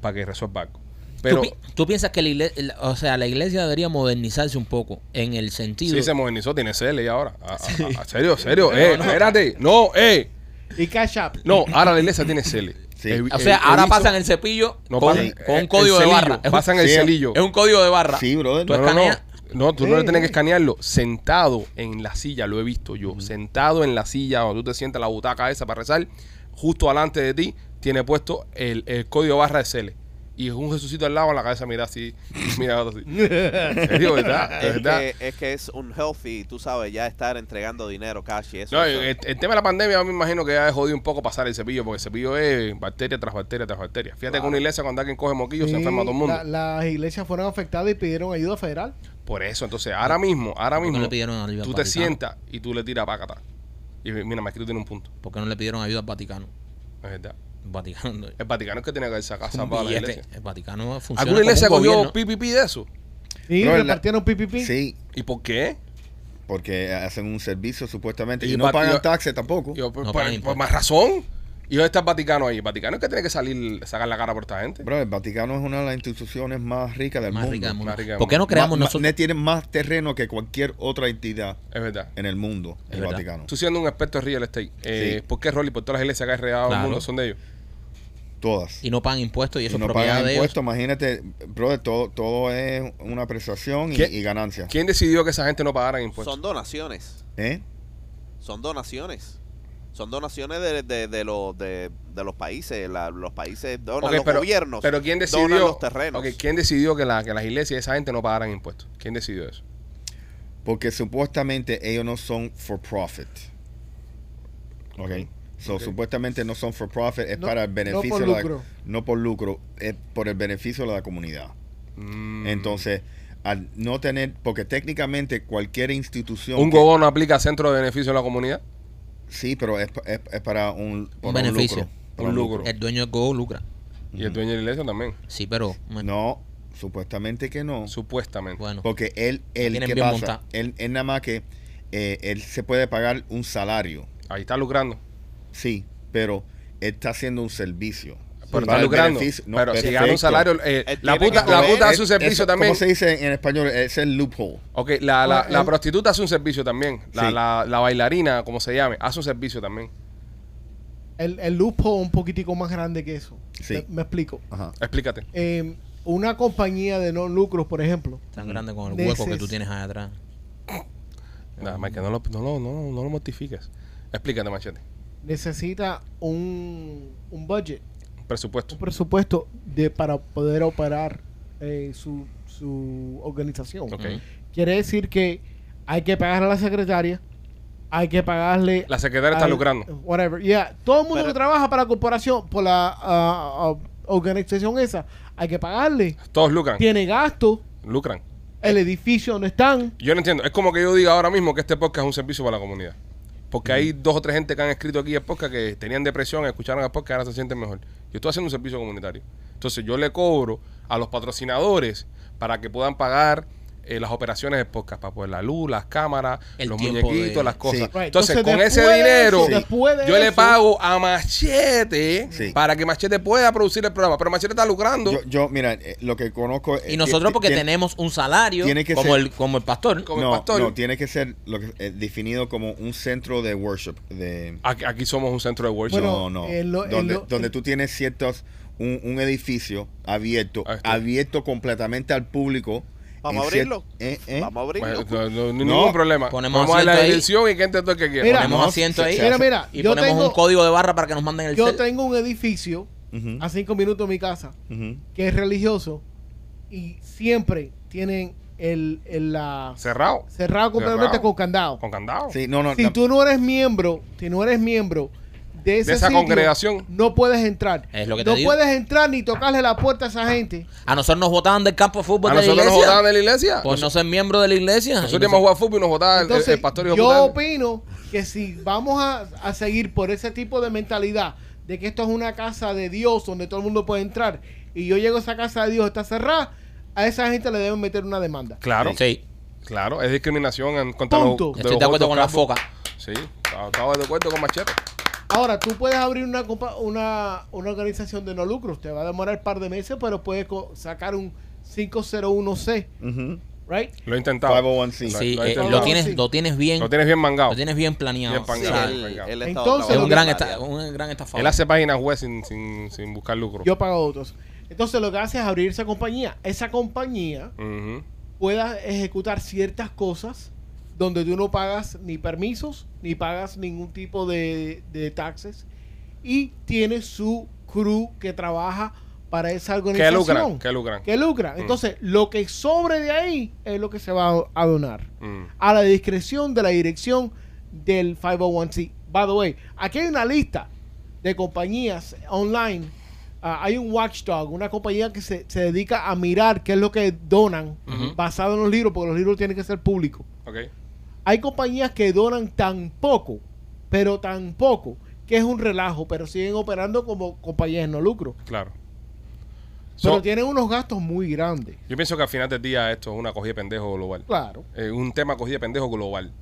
para que resuelva algo. Pero ¿Tú, pi- tú piensas que la iglesia, o sea, la iglesia debería modernizarse un poco en el sentido. sí se modernizó, tiene CL ahora. A, a- a- serio, serio. eh, espérate. No, eh. Y Cash App. No, ahora la iglesia tiene CL. Sí. O sea, ahora visto- pasan el cepillo no, con, pasan- con un código el de barra. Pasan el Sí, celillo. es un código de barra. Sí, brother. Tú No, no, no. escaneas- No, tú no Sí. le tienes que escanearlo. Sentado en la silla, lo he visto yo. Sentado en la silla, cuando tú te sientas en la butaca esa para rezar, justo delante de ti, tiene puesto el, el código barra de CL. Y es un Jesucito al lado en la cabeza, mira así, mira así. ¿En serio, verdad? Es ¿verdad? que, es que es un healthy, tú sabes, ya estar entregando dinero, cash y eso. No, eso- el, el tema de la pandemia, yo me imagino que ya jodido un poco pasar el cepillo, porque el cepillo es bacteria tras bacteria tras bacteria. Fíjate que una iglesia cuando alguien coge moquillo se enferma todo el mundo. la- las iglesias fueron afectadas y pidieron ayuda federal. Por eso, entonces, ahora mismo, ahora ¿Por qué mismo, no le pidieron ayuda tú te Vaticano? sientas y tú le tiras pácata. Y mira, me escrito tiene un punto. ¿Por qué no le pidieron ayuda al Vaticano? Es verdad. El Vaticano. El Vaticano es que tenía que sacar un salvado a la billete. iglesia. El Vaticano funciona. ¿Alguna iglesia como un cogió. PPP de eso? Y Bro, la- repartieron PPP. Sí, ¿Y por qué? porque hacen un servicio supuestamente Y y, no pagan yo- taxes tampoco. Yo, por, No por- pagan por más razón. ¿Y dónde está el Vaticano ahí? El Vaticano es que tiene que salir, sacar la cara por esta gente. Bro, el Vaticano es una de las instituciones más ricas del Más mundo. rica del mundo. Más rica del ¿Por qué no creamos Ma- ma- nosotros? ne- tiene más terreno que cualquier otra entidad Es verdad. en el mundo, Es el verdad. Vaticano. Tú siendo un experto en real estate, eh, Sí. ¿por qué Rolly? Por todas las iglesias que en el Claro. mundo son de ellos. Todas. Y no pagan impuestos y Y eso es no propiedad pagan de ellos. impuestos, imagínate, brother, todo, todo es una prestación y, y ganancia. ¿Quién decidió que esa gente no pagara impuestos? son donaciones. ¿Eh? Son donaciones. Son donaciones de, de, de, los, de, de los países. la- los países donan Ok, los pero, gobiernos. pero ¿quién donan decidió? los terrenos. ¿Quién decidió que, la, que las iglesias y esa gente no pagaran impuestos? ¿Quién decidió eso? Porque supuestamente ellos no son for profit. ¿Ok? So, supuestamente no son for profit, es No- para el no beneficio por de la- lucro. no por lucro, es por el beneficio de la comunidad. Mm. Entonces, al no tener, porque técnicamente cualquier institución. ¿Un gobierno aplica centro de beneficio a la comunidad? Sí, pero es, es- es para un, para beneficio. lucro, para Un lucro. El dueño del Go lucra. Y el dueño de la iglesia también, Sí, pero. bueno, No, supuestamente que no. supuestamente. Bueno. Porque él, él ¿qué bien pasa? montado. Él, él nada más que eh, él se puede pagar un salario, Ahí está lucrando. Sí, pero él está haciendo un servicio. Pero está lucrando. no, pero si gana un salario, eh, la puta, la puta hace un Es- servicio eso, también. ¿Cómo se dice en español? Es el loophole. Ok, la, la, Bueno, la prostituta hace un servicio también. La, Sí. la, la bailarina, como se llame, hace un servicio también. El, el loophole un poquitico más grande que eso. Sí. Me, me explico. Ajá. Explícate. Eh, una compañía de no lucros, por ejemplo, Tan grande con el hueco que tú tienes allá atrás. Nada más que no lo, no, lo, no, no lo mortifiques. Explícate, machete. Necesita un, un budget, Presupuesto. un presupuesto de para poder operar eh, su, su organización. Quiere decir que hay que pagar a la secretaria, hay que pagarle... La secretaria está lucrando. Whatever, yeah. Todo el mundo Pero- que trabaja para la corporación, por la ah, organización esa, hay que pagarle. Todos lucran. Tiene gasto, Lucran. el edificio donde están. Yo no entiendo. Es como que yo diga ahora mismo que este podcast es un servicio para la comunidad. Porque hay dos o tres gente que han escrito aquí el podcast que tenían depresión, escucharon el podcast ahora se sienten mejor. Yo estoy haciendo un servicio comunitario. Entonces yo le cobro a los patrocinadores para que puedan pagar eh, las operaciones del podcast, para poner la luz, las cámaras, El los tiempo muñequitos, de- las cosas. Sí. Right. Entonces, Entonces, con después ese de dinero, eso, después de yo le eso- pago a Machete Sí. para que Machete pueda producir el programa. Pero Machete está lucrando Yo, yo, mira, eh, lo que conozco. eh, Y nosotros porque tiene- tenemos un salario tiene que como ser- el como el pastor. como el no, pastor. no, tiene que ser lo que eh, definido como un centro de worship. De, Aquí, aquí somos un centro de worship. Bueno, no, no. en lo- en donde, lo- donde tú tienes ciertos. Un, un edificio abierto, Ahí está. abierto completamente al público. Vamos a abrirlo. eh, eh. Vamos a abrirlo. Bueno, no, no- No. ningún problema. Ponemos Vamos a la ahí. dirección y que entre todo el que quiera. Mira, ponemos no, asiento ahí Mira, mira, y yo ponemos tengo, un código de barra para que nos manden el yo cel. tengo un edificio a cinco minutos de mi casa que es religioso y siempre tienen el, el la Cerrado. cerrado completamente Cerrado. con candado. Con candado. Sí, no, no. Si la- tú no eres miembro, si no eres miembro de, ese esa sitio, congregación. no puedes entrar. Es lo que te no digo. puedes entrar ni tocarle la puerta a esa gente. A nosotros nos votaban del campo de fútbol A de la nosotros nos iglesia. votaban de la iglesia. por no ser miembro de la iglesia. Nosotros íbamos a jugar fútbol y nos votaba el, el- Entonces, el pastor y yo opino que si vamos a, a seguir por ese tipo de mentalidad de que esto es una casa de Dios donde todo el mundo puede entrar y yo llego a esa casa de Dios está cerrada, a esa gente le deben meter una demanda. Claro, Sí, claro. Es discriminación en contra Punto. los, estoy de acuerdo con la foca. Sí, estaba estaba de acuerdo con Machete. Ahora, tú puedes abrir una, compa- una, una organización de no lucros, te va a demorar un par de meses, pero puedes sacar un 501C, Ujú. right? Lo he intentado. 501c. Lo- Sí, lo he eh, intentado. lo, tienes, lo tienes bien. Lo tienes bien mangado. Lo tienes bien planeado. Bien Sí, él, él Entonces, es un gran, esta- un gran estafador. Él hace páginas web sin, sin, sin buscar lucro. Yo pago otros. Entonces, lo que hace es abrir esa compañía. Esa compañía pueda ejecutar ciertas cosas donde tú no pagas ni permisos, ni pagas ningún tipo de, de taxes, y tiene su crew que trabaja para esa ¿Qué organización. lucran? ¿Qué lucran? Que. Mm. Entonces, lo que sobre de ahí es lo que se va a- donar. Mm. A la discreción de la dirección del 501c. By the way, aquí hay una lista de compañías online. Ah, hay un watchdog, una compañía que se, se dedica a mirar qué es lo que donan basado en los libros, porque los libros tienen que ser públicos. Ok. Hay compañías que donan tan poco, pero tan poco, que es un relajo, pero siguen operando como compañías de no lucro. Claro. Pero So, tienen unos gastos muy grandes. yo pienso que al final del día esto es una cogida de pendejo global. Claro. Es un tema cogida de pendejo global.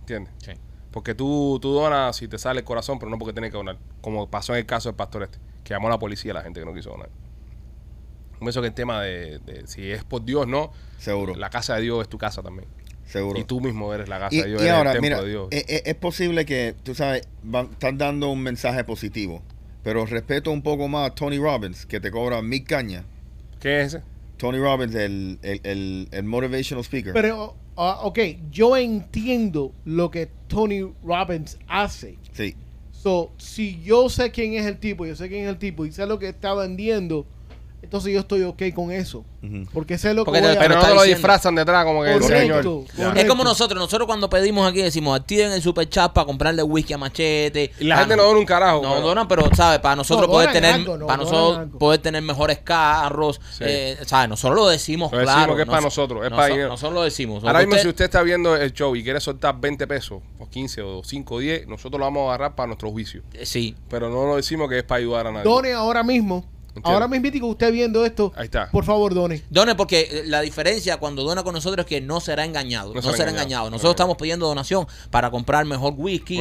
¿Entiendes? Sí. Porque tú, tú donas si te sale el corazón, pero no porque tienes que donar. Como pasó en el caso del pastor este, que llamó a la policía a la gente que no quiso donar. Yo pienso que el tema de, de si es por Dios, no. Seguro. La casa de Dios es tu casa también. Seguro. Y tú mismo eres la casa Y, de Dios, y eres ahora, el templo mira, de Dios. eh, eh, es posible que, tú sabes, van, están dando un mensaje positivo, pero respeto un poco más a Tony Robbins, que te cobra mil cañas. ¿Qué es ese? Tony Robbins, el, el, el, el motivational speaker. Pero, ah, ok, yo entiendo lo que Tony Robbins hace. sí, So, si yo sé quién es el tipo, yo sé quién es el tipo y sé lo que está vendiendo, entonces yo estoy ok con eso. Ujú. Porque sé lo que voy te- a Pero no te lo disfrazan detrás como que el Correcto, señor. Ya. correcto. Es como nosotros, nosotros cuando pedimos aquí decimos activen el super chat para comprarle whisky a machete. Y la gente no dona un carajo. No pero- donan, pero sabes, para nosotros No, poder tener, algo, no, para nosotros poder tener mejores carros, Sí. eh, sabes, nosotros lo decimos, Lo decimos claro. que es para nosotros, es para dinero. Nosotros lo decimos. Ahora mismo, Usted- si usted está viendo el show y quiere soltar 20 pesos, o 15, o 5, o 10, nosotros lo vamos a agarrar para nuestro juicio. eh, sí, Pero no lo decimos que es para ayudar a nadie. Done ahora mismo. Entiendo. Ahora mismo que usted viendo esto, Ahí está. por favor, done. Done, porque eh, la diferencia cuando dona con nosotros es que no será engañado. No No, será engañado. engañado. Nosotros estamos pidiendo donación para comprar mejor whisky.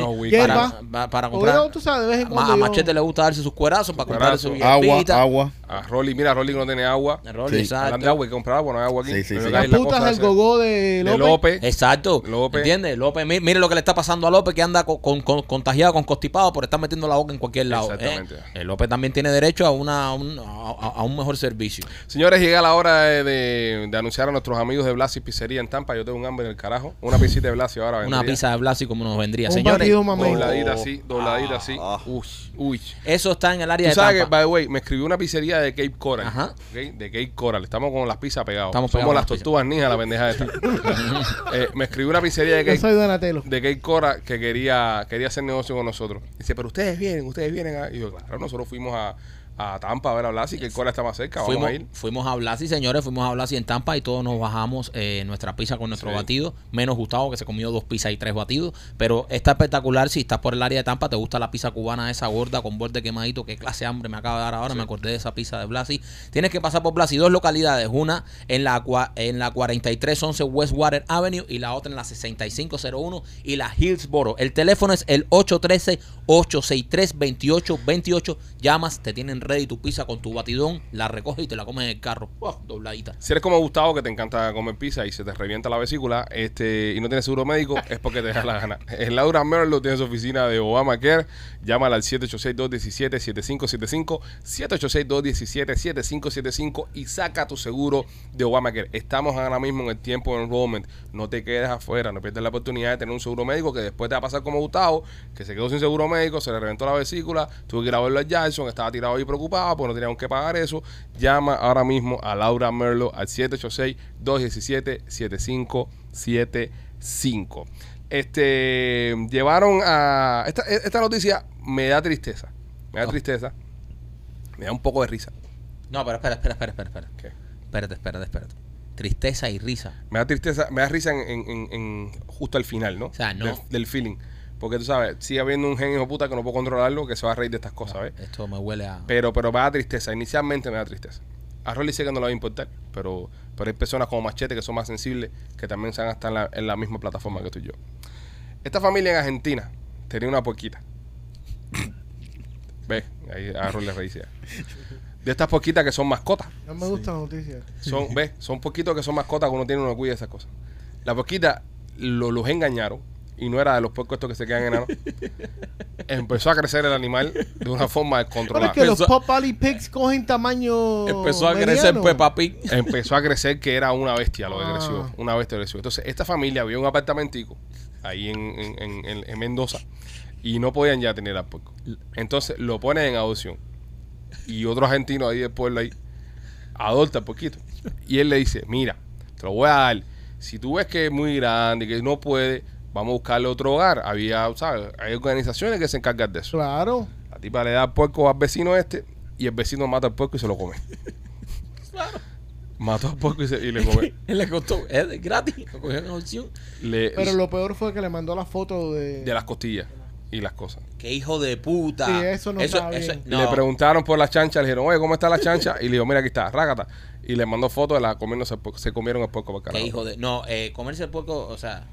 Para, comprar. tú sabes, de vez en Ma- cuando a yo- Machete le gusta darse sus cuerazos para comprarle su agua, agua. A Rolly, mira, Rolly no tiene agua. Rolly, Sí. exacto. Hablando de agua, que comprar agua, no hay agua aquí. Sí, sí, Las putas del gogó de de López. Exacto. López. ¿Entiendes? López, mi- mire lo que le está pasando a López que anda con, con- con- contagiado, con constipado por estar metiendo la boca en cualquier lado. ¿eh? Exactamente. El López también tiene derecho a una, un, a, un mejor servicio. Señores, llega la hora de, de- de anunciar a nuestros amigos de Blasi Pizzería en Tampa. Yo tengo un hambre en el carajo. Una pisita de Blasi ahora. Una vendría. pizza de Blasi como nos vendría. Un Señores. Dobladita así, dobladita así. Ah. Uy, uy. eso está en el área Tú de sabes que, Tampa. by the way, me escribió una pizzería de Cape Coral. Ajá. De Cape Coral. Estamos con las pizzas pegadas. Estamos Somos pegados las con las tortugas ninjas, la pendeja de esta. Eh, me escribió una pizzería de Yo Cape, soy Donatello. de Cape Coral que quería, quería hacer negocio con nosotros. Dice, pero ustedes vienen, ustedes vienen. a-". Y yo, claro, nosotros fuimos a, a Tampa a ver a Blasi, que Cape Coral está más cerca. Vamos Fuimos, a ir. fuimos a Blasi, señores, fuimos a Blasi en Tampa y todos nos bajamos eh, nuestra pizza con nuestro Sí. batido. Menos Gustavo, que se comió dos pizzas y tres batidos. Pero está espectacular. Si estás por el área de Tampa, te gusta la pizza cubana esa gorda con borde quemadito. Qué clase de hambre me acaba de dar ahora. Me acordé de esa pizza de Blasi. Tienes que pasar por Blasi. Dos localidades. Una en la, en la 4311 Westwater Avenue y la otra en la 6501 y la Hillsboro. El teléfono es el 813-863-2828. Llamas, te tienen ready tu pizza con tu batidón, la recoges y te la comes en el carro. Dobladita. Si eres como Gustavo, que te encanta comer pizza y se te revienta la vesícula este y no tienes seguro médico, es porque te da la gana. En Laura Merlo tiene su oficina de Obamacare. Llámala al 786-217-7575, 786-217-7575 y saca tu seguro de Obamacare. Estamos ahora mismo en el tiempo de enrollment. No te quedes afuera, no pierdas la oportunidad de tener un seguro médico que después te va a pasar como Gustavo, que se quedó sin seguro médico, se le reventó la vesícula, tuvo que ir a verlo a Jackson, estaba tirado ahí preocupado porque no teníamos que pagar eso. Llama ahora mismo a Laura Merlo al 786-217-7575. Este, llevaron a... Esta, esta noticia me da tristeza. Me da Oh. tristeza. Me da un poco de risa. No, pero espera, espera, espera, espera. espera. ¿Qué? Espérate, espérate, espérate. Tristeza y risa. Me da tristeza, me da risa en, en- en- en- justo al final, ¿no? O sea, no. Del, del feeling. Porque tú sabes, sigue habiendo un genio puta que no puedo controlarlo, que se va a reír de estas cosas, ¿ves? Esto me huele a. Pero, pero me da tristeza. Inicialmente me da tristeza. A Rolly sé que no le va a importar, pero, pero hay personas como Machete que son más sensibles, que también se van a estar en la, en la misma plataforma que tú y yo. Esta familia en Argentina tenía una porquita. ¿Ves? Ahí a Rolly le reí ya. De estas porquitas que son mascotas. No me gusta la noticia. Son, ¿ves? Son poquitos que son mascotas que uno tiene uno cuida de esas cosas. La porquita lo- los engañaron y no era de los puercos estos que se quedan enanos. Empezó a crecer el animal de una forma Pero es descontrolada. que los Empezó- Pop Valley Pigs cogen tamaño. Empezó a crecer. Peppa Pig. Empezó a crecer que era una bestia lo que Ah. creció. Una bestia lo que creció. Entonces, esta familia vio un apartamentico ahí en, en- en- en- en Mendoza y no podían ya tener al puerco. Entonces lo ponen en adopción. Y otro argentino ahí del pueblo ahí adopta el poquito. Y él le dice, mira, te lo voy a dar. Si tú ves que es muy grande y que no puede, vamos a buscarle otro hogar. Había, ¿sabes? Hay organizaciones que se encargan de eso. Claro. La tipa le da el puerco al vecino este y el vecino mata al puerco y se lo come. Mató al puerco y, se- y le come. Él le costó. Es gratis. Lo cogió en opción. Le- Pero lo peor fue que le mandó la foto de. de las costillas y las cosas. Qué hijo de puta. Sí, eso no está bien. no. Le preguntaron por la chancha, le dijeron, oye, ¿cómo está la chancha? Y le dijo, mira, aquí está, rágata. Y le mandó fotos de la comiéndose el puerco. Se comieron el puerco Qué carajo. hijo de. No, eh, comerse el puerco, o sea.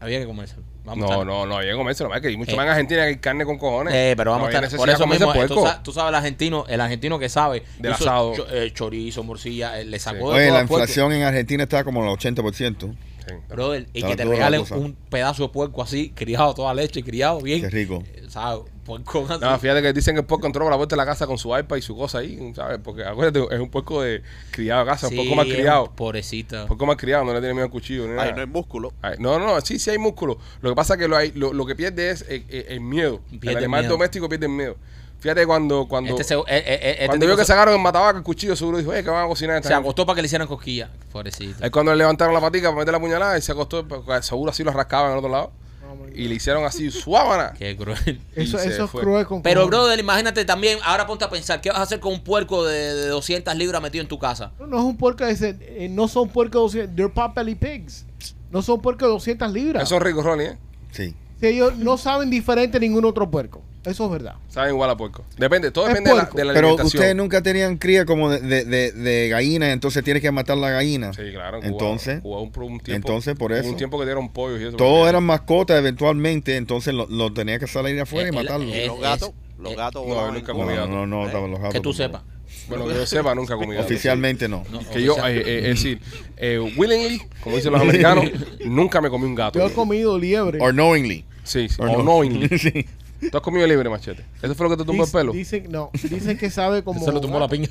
Había que comérselo. Vamos No, no, no, había que comérselo. Es que hay mucho Eh. más en Argentina que hay carne con cojones. Eh, pero vamos No a estar. Por eso mismo, el tú, puerco. sa- tú sabes, el argentino, el argentino que sabe. Del asado. cho- eh, chorizo, morcilla, eh, le sacó Sí. de Oye, todo la puerco. inflación en Argentina está como al 80%. Sí. Brother, y que te regalen un pedazo de puerco así, criado toda leche, criado bien. Qué rico. Eh, ¿Sabes? Puerco así. No, fíjate que dicen que el puerco entró por la puerta de la casa con su iPad y su cosa ahí, ¿sabes? Porque acuérdate, es un puerco de criado a casa, Sí, un poco más criado. Pobrecita. Un poco más criado, no le tiene miedo al cuchillo ni nada. Ay, no hay músculo. Ay, no, no, sí, sí hay músculo. Lo que pasa es que lo, hay, lo, lo que pierde es el miedo. Pierde el animal miedo. doméstico pierde el miedo. Fíjate cuando cuando, Este se, eh, eh, eh, este cuando vio que se- sacaron el matabaca el cuchillo, seguro dijo, eh, que van a cocinar esta se gente?". acostó para que le hicieran cosquillas. Pobrecito. Es cuando le levantaron la patica para meter la puñalada y se acostó, porque seguro así lo rascaban en el otro lado. Oh, my Y le hicieron así, suábana. Qué cruel. Eso, eso es cruel con Pero, brother, imagínate también, ahora ponte a pensar, ¿qué vas a hacer con un puerco de, de 200 libras metido en tu casa? No, no es un puerco ese, eh, no son puercos de 200, they're pot belly pigs. No son puercos de 200 libras. Esos son ricos, Ronnie, ¿eh? Sí. Si ellos no saben diferente ningún otro puerco. Eso es verdad. Saben igual a puerco. Depende, todo Es depende de la, de la Pero alimentación. ustedes nunca tenían cría como de, de, de, de gallina, entonces tienes que matar la gallina. Sí, claro. Cuba- Entonces, Cuba un, un tiempo, entonces, por eso. Un tiempo que dieron pollos y eso. todos eran mascotas eventualmente, entonces lo, lo tenía que salir afuera y Eh, el- matarlo. eh, los gatos, es- los eh, gatos. no, nunca comí Cuba. no, gato. no, no, estaban los gatos. que tú sepas. Bueno, que yo sepa, nunca comí gato. Oficialmente no. No, Que yo, eh, eh, es decir, eh, willingly, como dicen los americanos, nunca me comí un gato. Yo he comido liebre. Or knowingly. Sí, sí. Or O no. knowingly. Sí. Tú has comido libre, machete. ¿Eso fue lo que te tumbó el pelo? Dicen, no, dicen que sabe como. Se lo tumbó la pinga.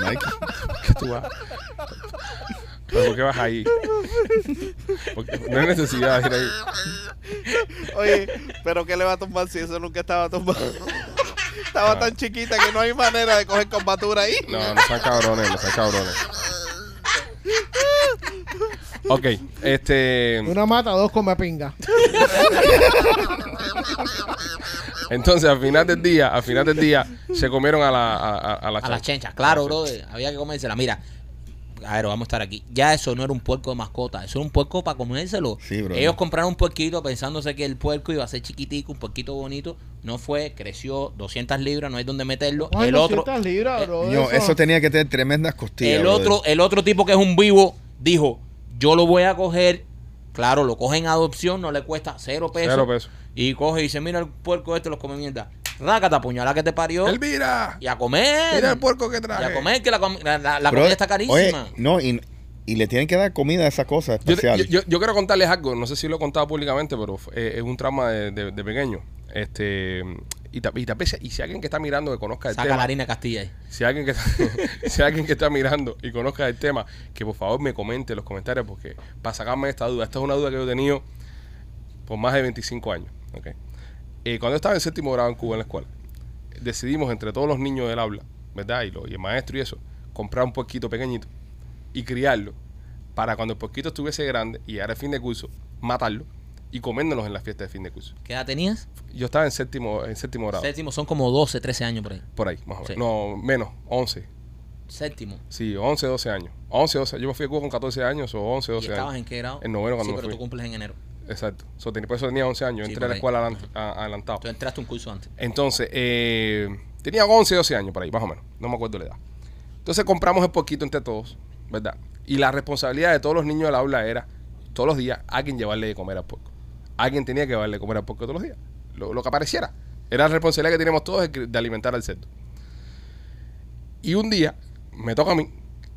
Nike. ¿Qué tú vas? ¿Pero por qué vas ahí? Porque no hay necesidad de ir ahí. Oye, pero ¿qué le va a tumbar si eso nunca estaba tumbado? estaba tan chiquita que no hay manera de coger combatura ahí. No, no sean cabrones, no sean cabrones. Ok, este. Una mata, dos come pinga. Entonces, al final del día, al final del día, se comieron a la, a, a- a la A las chenchas, claro, brother. Había que comérsela. Mira, a ver, vamos a estar aquí. Ya eso no era un puerco de mascota, eso era un puerco para comérselo. Sí, bro. Ellos compraron un puerquito pensándose que el puerco iba a ser chiquitico, un puerquito bonito. No fue, creció 200 libras, no hay donde meterlo. Ay, el otro, 200 libras, bro, Ño, eso tenía que tener tremendas costillas. el brother. otro, el otro tipo que es un vivo dijo, yo lo voy a coger. Claro, lo coge en adopción, no le cuesta cero pesos. Cero pesos. Y coge y dice, mira el puerco este, los come mierda. Rácata, puñalada que te parió. Elvira, Y a comer. mira el puerco que Y traje. a comer, que la, com- la, la- la Bro, comida está carísima. Oye, no, y, y le tienen que dar comida a esa cosa Yo, especial. yo- yo- yo quiero contarles algo, no sé si lo he contado públicamente, pero eh, es un trauma de, de- de pequeño. Este, y, y, y si alguien que está mirando que conozca el Saca tema, la harina Castilla ahí. si alguien que si alguien que está mirando y conozca el tema, que por favor me comente en los comentarios porque para sacarme esta duda, esta es una duda que yo he tenido por más de 25 años. ¿ok? Eh, cuando estaba en séptimo grado en Cuba en la escuela, decidimos entre todos los niños del aula, ¿verdad? Y, lo- y el maestro y eso, comprar un puerquito pequeñito y criarlo para cuando el puerquito estuviese grande y era el fin de curso, matarlo y comérnoslos en la fiesta de fin de curso. ¿Qué edad tenías? Yo estaba en séptimo, en séptimo grado, Séptimo son como 12, 13 años por ahí. por ahí, más o menos. Sí. No, menos, 11. Séptimo. Sí, 11, 12 años. 11, 12. Yo me fui a Cuba con 14 años o 11, ¿Y 12 estabas años. en qué grado? En noveno cuando Sí, me pero fui. tú cumples en enero. Exacto. So, tenía- por eso tenía 11 años. Sí, Entré a la escuela adelant- a- adelantado. Tú entraste un curso antes. Entonces, eh, tenía 11, 12 años por ahí, más o menos. No me acuerdo la edad. Entonces compramos el poquito entre todos, ¿verdad? Y la responsabilidad de todos los niños del aula era, todos los días, alguien llevarle de comer al puerco. Alguien tenía que llevarle de comer al puerco todos los días. Lo, lo que apareciera. Era la responsabilidad que teníamos todos de, de alimentar al cerdo. Y un día me toca a mí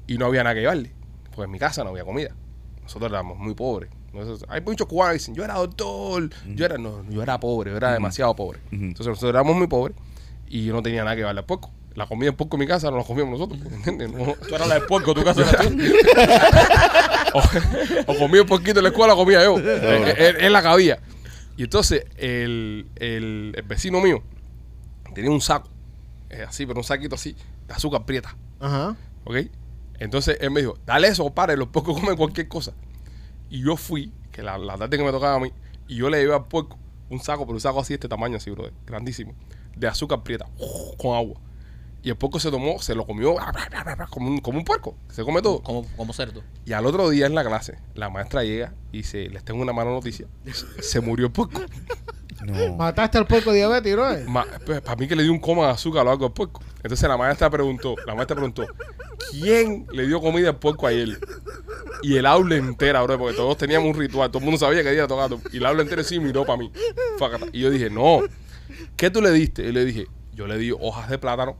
y no había nada que llevarle. Porque en mi casa no había comida. Nosotros éramos muy pobres. Hay muchos cubanos que dicen, yo era doctor, yo era, no, yo era pobre, yo era demasiado pobre. Entonces nosotros éramos muy pobres y yo no tenía nada que llevarle al puerco. La comida en puerco en mi casa no la comíamos nosotros, ¿entiendes? No- Tú eras la de puerco, tu casa era tú. o, o comía un poquito en la escuela, comía yo. Eh, eh, Él la cabía. Y entonces el, el- el vecino mío tenía un saco, eh, así, pero un saquito así, de azúcar prieta. Ajá. ¿Ok? Entonces él me dijo, dale eso, compadre, los puercos comen cualquier cosa. Y yo fui, que la, la tarde que me tocaba a mí, y yo le llevé al puerco un saco, pero un saco así de este tamaño, así, brother, grandísimo, de azúcar prieta, con agua. Y el puerco se tomó, se lo comió como un, como un puerco, se come todo. Como, como cerdo. Y al otro día en la clase, la maestra llega y dice, les tengo una mala noticia, se murió el puerco. No. Mataste al puerco diabetes, bro. para mí que le dio un coma de azúcar o algo al puerco. Entonces la maestra preguntó, la maestra preguntó, ¿quién le dio comida al puerco ayer? Y el aula entera, bro, porque todos teníamos un ritual, todo el mundo sabía que día tocado. Y el aula entera sí miró para mí. Y yo dije, no, ¿qué tú le diste? Y le dije, yo le di hojas de plátano,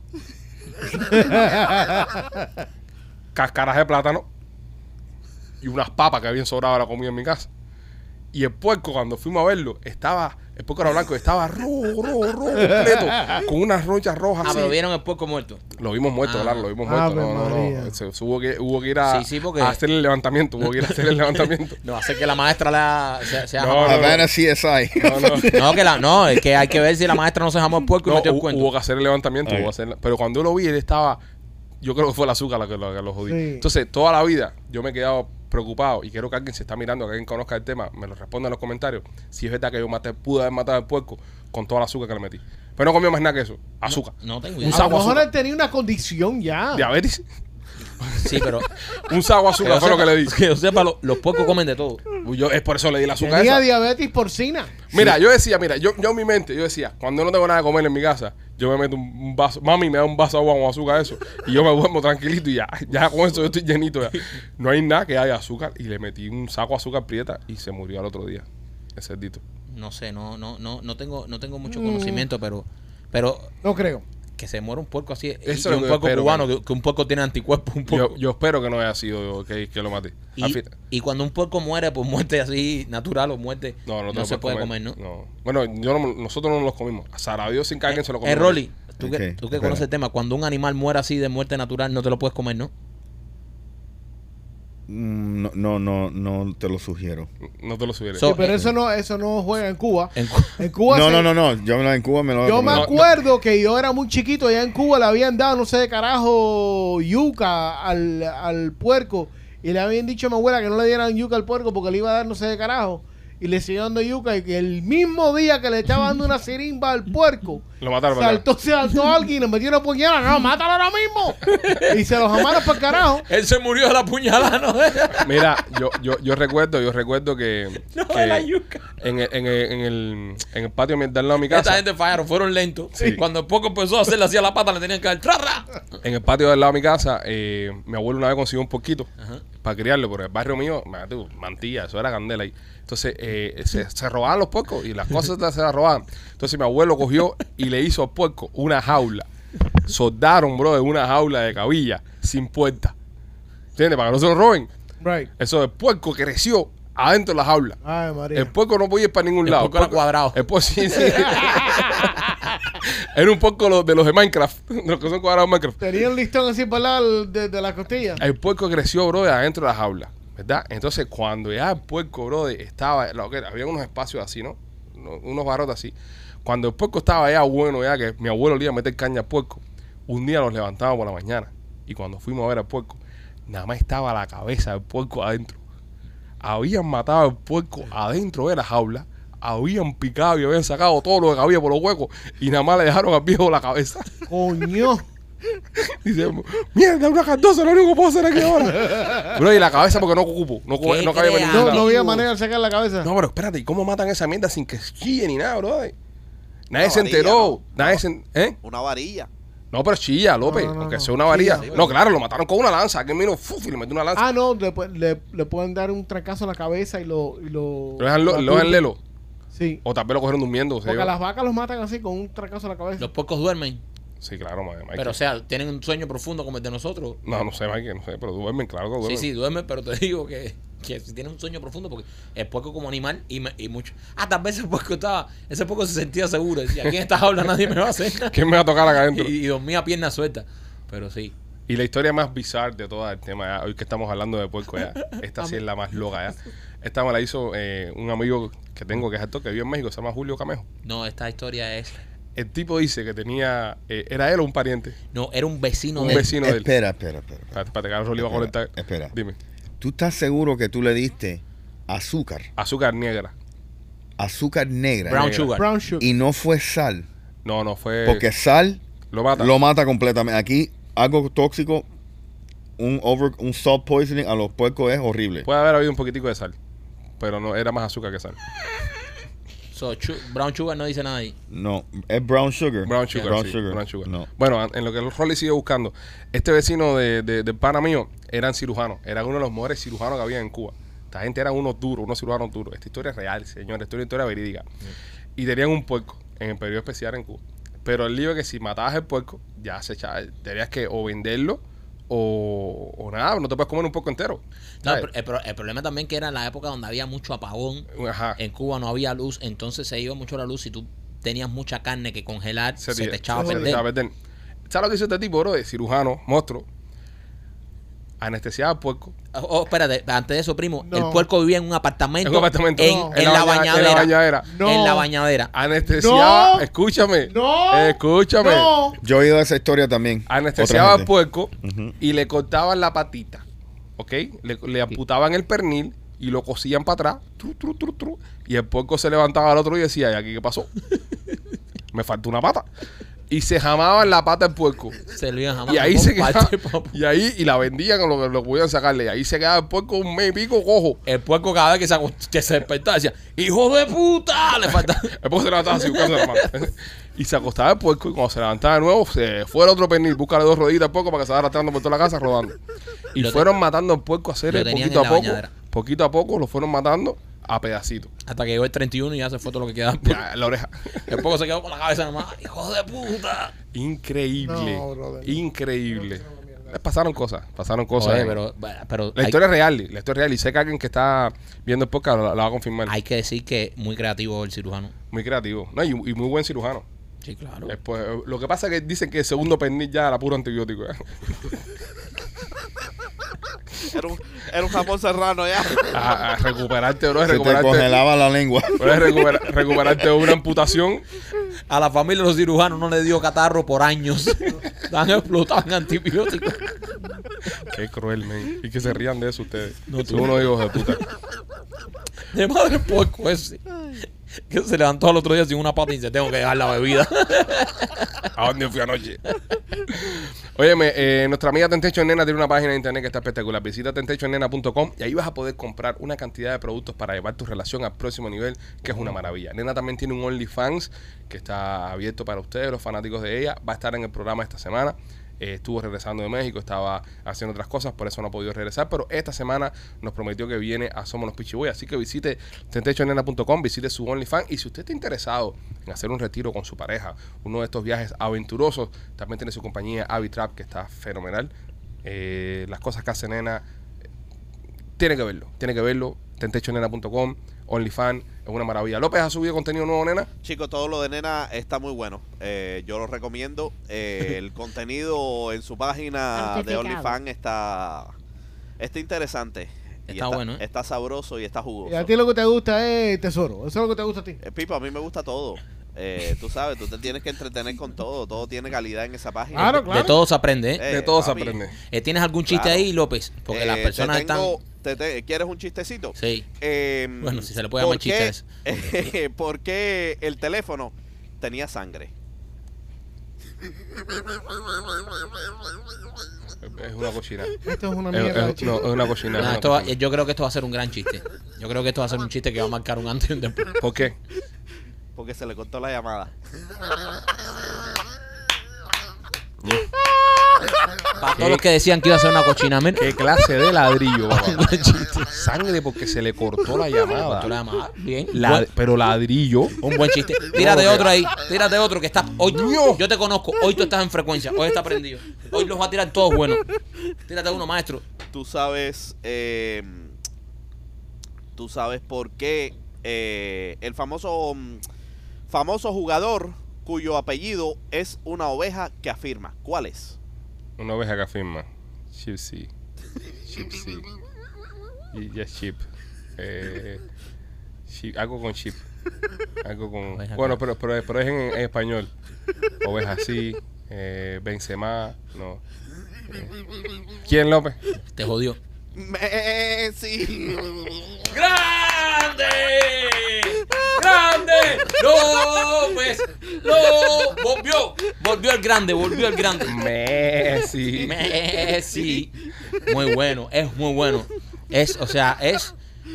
cáscaras de plátano y unas papas que habían sobrado la comida en mi casa. Y el puerco, cuando fuimos a verlo, estaba, el puerco era blanco, estaba rojo, rojo, rojo, completo, con unas ronchas rojas Ah, así. pero vieron el puerco muerto. Lo vimos muerto, Ah. claro, lo vimos Ave muerto. No, no, María. no. Se, se hubo, que, hubo que ir a, Sí, sí, porque- a hacer el levantamiento. Hubo que ir a hacer el levantamiento. No, hace que la maestra la, se, se No, jamó. no, Havana CSI. No, no. No, que la, no, es que hay que ver si la maestra no se jamó el puerco y No, metió el hu- cuento. hubo que hacer el levantamiento. Hubo que hacer- pero cuando yo lo vi, él estaba. Yo creo que fue el azúcar la que lo, que lo jodí. Sí. Entonces, toda la vida yo me he quedado preocupado y quiero que alguien se está mirando, que alguien conozca el tema, me lo responda en los comentarios. Si es verdad que yo maté, pude haber matado al puerco con toda la azúcar que le metí. Pero no comió más nada que eso. Azúcar. No tengo Un idea. A lo mejor azúcar. él tenía una condición ya. Diabetes. Sí, pero. Un saco de azúcar fue lo que le di. Que yo sepa, lo- los puercos comen de todo. Yo, es por eso le di el azúcar Tenía esa. diabetes porcina. Mira, yo decía, mira, yo, yo en mi mente, yo decía, cuando no tengo nada que comer en mi casa, yo me meto un, un vaso, mami me da un vaso de agua con azúcar eso, y yo me duermo tranquilito y ya, ya con eso yo estoy llenito ya. No hay nada que haya azúcar, y le metí un saco de azúcar prieta y se murió al otro día, el cerdito. No sé, no, no, no, no tengo, no tengo mucho Mm. conocimiento, pero, pero No creo. Que se muera un puerco así. Eso y un puerco espero, cubano, que, que un puerco tiene anticuerpos. Un puerco. Yo, yo espero que no haya sido yo que, que lo maté. Y, cuando un puerco muere, pues muerte así natural o muerte, no, no, no se puede comer, ¿no? Bueno, yo no- nosotros no los comimos. A Sara Dios sin que alguien se lo comió. Eh, Rolly, tú que, tú que conoces el tema, cuando un animal muere así de muerte natural, no te lo puedes comer, ¿no? Mm, No, no, no, no te lo sugiero. No te lo. So- Sí, pero eso no, eso no juega en Cuba. En Cu- En Cuba No, se- no, no, no. Yo en Cuba me lo Yo me No, no. acuerdo que yo era muy chiquito, allá en Cuba le habían dado, no sé de carajo, yuca al, al puerco. Y le habían dicho a mi abuela que no le dieran yuca al puerco porque le iba a dar no sé de carajo. Y le siguió dando yuca y que el mismo día que le estaba dando una sirimba al puerco, Lo mataron saltó, se saltó alguien y le metió una puñalada. No, mátalo ahora mismo. y se los amaron para el carajo. Él se murió de la puñalada, ¿no? Mira, yo, yo, yo recuerdo, yo recuerdo que, No, que la yuca. en, el, en, el, en, el, en el patio de al lado de mi Esta casa, gente fallaron, fueron lentos. Sí. Cuando el puerco empezó a hacerle así a la pata, le tenían que dar en el patio del lado de mi casa, eh, mi abuelo una vez consiguió un poquito Ajá. Para criarlo, pero el barrio mío, man, tú, mantilla, eso era candela ahí. Entonces eh, se, se robaban los puercos y las cosas se las robaban. Entonces mi abuelo cogió y le hizo al puerco una jaula. Soldaron, bro, una jaula de cabilla sin puerta. ¿Entiendes? Para que no se lo roben. Right. Eso el puerco creció adentro de la jaula. Ay, María. El puerco no podía ir para ningún El lado. puerco era cuadrado. El puerco, sí, sí. Era un poco lo- de los de Minecraft, de los que son cuadrados de Minecraft. Tenía un listón así para lado de, de la costilla. El puerco creció, bro, de adentro de la jaula, ¿verdad? Entonces, cuando ya el puerco, bro, estaba, lo que, había unos espacios así, ¿no? Unos- Unos barrotes así. Cuando el puerco estaba ya bueno, ya que mi abuelo le iba a meter caña al puerco, un día nos levantamos por la mañana y cuando fuimos a ver al puerco, nada más estaba la cabeza del puerco adentro. Habían matado al puerco adentro de la jaula, habían picado y habían sacado todo lo que había por los huecos y nada más le dejaron al viejo la cabeza. Coño. Dice, mierda, una cardosa, lo único que puedo hacer aquí ahora. Bro, y la cabeza porque no ocupo, no, ¿Qué no cabía ningún No, no había manera de sacar la cabeza. No, pero espérate, ¿y cómo matan esa mierda sin que chille ni nada, bro? Nadie Una se varilla, enteró. ¿no? Nadie se, ¿eh? Una varilla. No, pero chilla, López, No, no, aunque no. sea una varilla. Chilla. No, claro, lo mataron con una lanza. Aquel vino fuf, y le metió una lanza. Ah, no, le, le, le pueden dar un trancazo en la cabeza y lo. Y lo, lo dejan, lo, lo dejan lelo. Sí. O tal vez lo cogieron durmiendo. o sea, Porque a las vacas los matan así con un trancazo en la cabeza. Los puercos duermen, Sí, claro, Mike. pero o sea, tienen un sueño profundo como el de nosotros. no, no sé, Mike, no sé, pero duermen, claro que Sí, duermen. sí, duermen, pero te digo que, que si tienen un sueño profundo, porque el puerco como animal y, me- y mucho. Ah, tal vez ese puerco estaba, ese puerco se sentía seguro. Decía, aquí en esta jaula nadie me va a hacer nada. ¿Quién me va a tocar acá adentro? Y, y dormía a pierna suelta. Pero sí. Y la historia más bizarra de todo el tema, ya, hoy que estamos hablando de puerco, ya, esta sí es la más loca, ya. Esta me la hizo eh, un amigo que tengo que es actor, que vive en México, se llama Julio Camejo. No, esta historia es. El tipo dice que tenía, eh, ¿era él o un pariente? No, era un vecino Un de él. vecino de él. Espera, espera, espera. espera. Espérate, espérate, que ahora lo iba a Espera, conectar. espera. Dime. ¿Tú estás seguro que tú le diste azúcar, Azúcar negra. azúcar negra, Brown negra. sugar. Brown sugar. y no fue sal? No, no fue. Porque sal lo mata. lo mata completamente. Aquí algo tóxico, un over, un salt poisoning a los puercos es horrible. Puede haber habido un poquitico de sal. Pero no, era más azúcar que sal. So, brown sugar no dice nada ahí. No, es brown sugar. Brown sugar. Brown sí, sugar. brown sugar. No. Bueno, en lo que el Rolly sigue buscando, este vecino de, de, de pana mío eran cirujanos. Eran uno de los mejores cirujanos que había en Cuba. Esta gente eran unos duros, unos cirujanos duros. Esta historia es real, señor. Esta es una historia verídica. Y tenían un puerco en el periodo especial en Cuba. Pero el lío es que si matabas el puerco, ya se echaba. Tenías que o venderlo o, o nada. No te puedes comer un puerco entero. El, el pro- el problema también que era en la época donde había mucho apagón. Ajá. En Cuba no había luz, entonces se iba mucho la luz y tú tenías mucha carne que congelar, se, tira- te echaba a se te perder. echaba a perder. ¿Sabes lo que hizo este tipo, bro? De cirujano, monstruo. Anestesiaba al puerco. Oh, oh, espérate, antes de eso, primo, No. el puerco vivía en un apartamento, En un apartamento. en, No. en la, baña- bañadera, En la bañadera. No. En la bañadera. Anestesiaba, No. escúchame. No. Escúchame. No. Yo he oído esa historia también. Anestesiaba al puerco y le cortaban la patita. ¿Ok? Le, le amputaban el pernil y lo cosían para atrás. tru, tru, tru, tru, y el puerco se levantaba al otro y decía, ¿y aquí qué pasó? Me falta una pata. Y se jamaban la pata del puerco. Se lo iban jamás. Y ahí se quedaba. Y ahí, y la vendían con lo que lo podían sacarle. Y ahí se quedaba el puerco un mes y pico cojo. El puerco cada vez que se, que se despertaba decía, ¡Hijo de puta! Le falta. El puerco se levantaba así, buscando la mano. Y se acostaba el puerco y cuando se levantaba de nuevo, se fue el otro pernil, búscale dos rodillas al puerco para que se vaya arrastrando por toda la casa rodando. Y Lo te- fueron matando al puerco a hacer lo tenían poquito en a la poco. bañadera. Poquito a poco lo fueron matando a pedacitos. Hasta que llegó el 31 y ya se fue todo lo que quedaba. Ya, la oreja. El poco se quedó con la cabeza nomás. ¡Hijo de puta! Increíble. No, brother. Increíble. Pasaron cosas, pasaron cosas. Oye, pero, pero la hay, historia es real, la historia es real. Y sé que alguien que está viendo el podcast la, la va a confirmar. hay que decir que muy creativo el cirujano. Muy creativo. No, y, y muy buen cirujano. Sí, claro. Eh, pues, lo que pasa es que dicen que el segundo pernil ya era puro antibiótico. eh. Era un, era un jamón serrano ya. A, a recuperarte, bro. Se te Recuperarte, congelaba la lengua. bro, recupera- recuperarte una amputación. A la familia de los cirujanos no le dio catarro por años. Están explotados en antibióticos. Qué cruel, men. Y que se rían de eso ustedes. No, tú. Son unos hijos de puta. De madre puerco ese. Que se levantó al otro día sin una pata y dice, tengo que dejar la bebida. ¿A dónde fui anoche? Óyeme, eh, nuestra amiga Tentation Nena tiene una página de internet que está espectacular. Visita tentationnena.com y ahí vas a poder comprar una cantidad de productos para llevar tu relación al próximo nivel, que es una maravilla. Nena también tiene un OnlyFans que está abierto para ustedes, los fanáticos de ella. Va a estar en el programa esta semana. Eh, estuvo regresando de México, estaba haciendo otras cosas, por eso no ha podido regresar. Pero esta semana nos prometió que viene a Somos los Pichiboy. Así que visite tentationnena.com, visite su OnlyFans. Y si usted está interesado en hacer un retiro con su pareja, uno de estos viajes aventurosos, también tiene su compañía Avitrap, que está fenomenal. Eh, las cosas que hace Nena, eh, tiene que verlo, tiene que verlo. Tentationnena.com, OnlyFans, es una maravilla. López ha subido contenido nuevo, Nena. Chicos, todo lo de nena está muy bueno. Eh, yo lo recomiendo. Eh, el contenido en su página de. OnlyFans está, está interesante. Está bueno, ¿eh? Está sabroso y está jugoso. Y a ti lo que te gusta es tesoro. Eso es lo que te gusta a ti. Eh, Pipo, a mí me gusta todo. Eh, tú sabes, tú te tienes que entretener con todo. Todo tiene calidad en esa página. Claro, claro. De todo se aprende, ¿eh? Eh, de todo se aprende. Eh, ¿Tienes algún chiste Claro. ahí, López? Porque las personas te tengo- están... te- te- ¿Quieres un chistecito? Sí. Eh, Bueno, si se le puede llamar ¿por qué- chiste a ¿Por qué el teléfono tenía sangre? Es una cochina. Esto es una mierda es- no, es una cochina. No, es una esto va- cochina. yo creo que esto va a ser un gran chiste. Yo creo que esto va a ser un chiste que va a marcar un antes y un después. ¿Por qué? Porque se le cortó la llamada. Para todos los que decían que iba a ser una cochina, men. ¿Qué clase de ladrillo, papá? Sangre porque se le cortó la llamada. Tú la llamabas, Bien. La- Buen- pero ladrillo. un buen chiste. Tírate otro ahí. Tírate otro que está. Hoy, yo te conozco. Hoy tú estás en frecuencia. Hoy está prendido. Hoy los va a tirar todos buenos. Tírate uno, maestro. Tú sabes, eh, tú sabes por qué eh, el famoso mm, famoso jugador cuyo apellido es una oveja que afirma. ¿Cuál es? Una oveja que afirma. Chipsy. Chipsy. Y ya chip. Eh, chip- Algo con chip. Algo con. Oveja Bueno, pero, pero, pero es en, en español. Oveja sí. Eh, Benzema. No. Eh, ¿Quién, López? Te jodió. Messi. ¡Grande! ¡Grande! ¡López! ¡Lo! Volvió. Volvió el grande. Volvió el grande. Messi. Messi. Muy bueno. Es muy bueno. Es, o sea, es.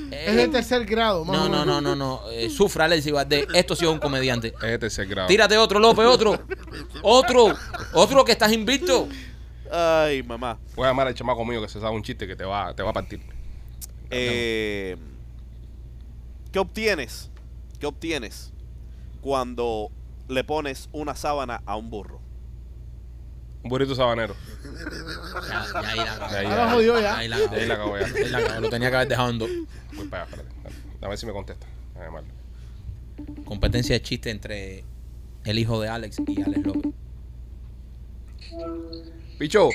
Es de tercer grado, más No, o no, menos. no, no, no. Eh, sufra Alexis Valdés. Esto sí es un comediante. Es de tercer grado. Tírate otro, López, otro. Otro. Otro que estás invicto. Ay, mamá. Voy a llamar al chamaco mío que se sabe un chiste que te va, te va a partir. Eh, ¿Qué obtienes? ¿Qué obtienes cuando le pones una sábana a un burro? Un burrito sabanero. Ya, ya ahí la ahí, Ahora ya- jodió ya. Ahí la de acabó. ahí la acabo ya. Ahí la acabó. Lo tenía que haber dejado en dos. Voy para allá, espérate. Dale, A ver si me contesta. Voy a llamarlo. Competencia de chiste entre el hijo de Alex y Alex López. Picho,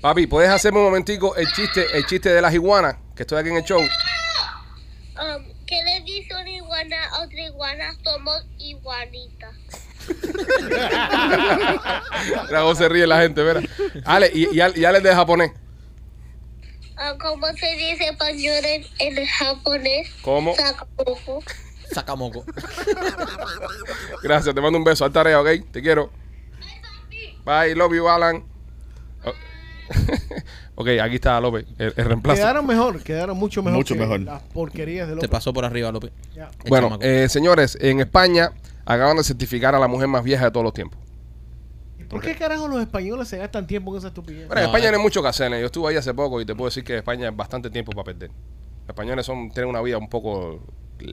papi, ¿puedes hacerme un momentico el chiste, el chiste de las iguanas? Que estoy aquí en el show. Um, ¿Qué le dice una iguana a otra iguana? Somos iguanitas. Cómo se ríe la gente, mira. Ale, y, y, Ale- y Alex de japonés. Ah, ¿Cómo se dice español en, en japonés? ¿Cómo? Sacamoco. Saca moco. Gracias, te mando un beso. Al tarea, ¿ok? Te quiero. Bye, love you, Alan. Oh. ok, aquí está López, el, el reemplazo. Quedaron mejor, quedaron mucho mejor. Mucho que mejor. Las porquerías de Te López. pasó por arriba, López. Bueno, eh, señores, en España acaban de certificar a la mujer más vieja de todos los tiempos. ¿Y ¿Por qué carajo los españoles se gastan tiempo en esa estupidez? Bueno, en España eh. no hay mucho que hacer. ¿eh? Yo estuve ahí hace poco y te puedo decir que España es bastante tiempo para perder. Los españoles son, tienen una vida un poco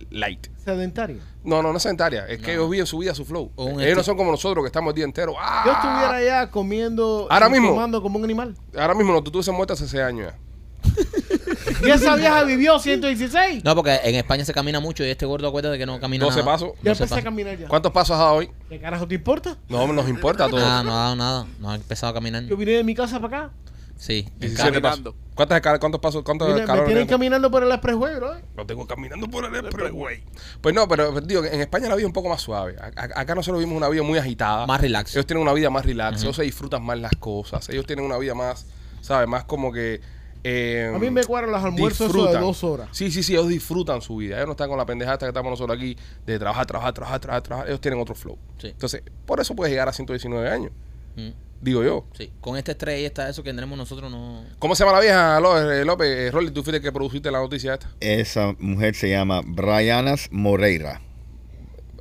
light. Sedentario. No, no, no es sedentaria. Es que ellos viven su vida, su flow. O un ellos no son como nosotros que estamos el día entero. ¡Ah! Yo estuviera allá comiendo Ahora y mismo. tomando como un animal. Ahora mismo no, tú estuviese muerto hace 6 años ya. Y esa vieja vivió 116. No, porque en España se camina mucho y este gordo acuérdate que no camina 12 nada. pasos. Ya 12 empecé a caminar ya. ¿Cuántos pasos has dado hoy? ¿Qué carajo te importa? No, nos importa a todos. Ah, no ha dado nada. No ha empezado a caminar. Yo vine de mi casa para acá. Sí. en 17 carro. pasos. Caminando. ¿Cuántas escalas- ¿Cuántos pasos? ¿Cuántos Vine- me tienen caminando por el expressway, bro. Lo tengo caminando por el expressway. Pues no, pero digo que en España la vida es un poco más suave. A- Acá nosotros vivimos una vida muy agitada. Más relax. Ellos tienen una vida más relax. Ellos se disfrutan más las cosas. Ellos tienen una vida más, ¿sabes? Más como que. eh, A mí me cuadran los almuerzos de dos horas. Sí, sí, sí. Ellos disfrutan su vida. Ellos no están con la pendejada que estamos nosotros aquí de trabajar, trabajar, trabajar, trabajar. trabajar. Ellos tienen otro flow. Sí. Entonces, por eso puedes llegar a 119 años. Mm, Digo yo. Sí. Con este estrés y esta, eso que tenemos nosotros no. ¿Cómo se llama la vieja, López? Eh, López eh, Rolly, tú fuiste que produciste la noticia esta. Esa mujer se llama Brianas Moreira.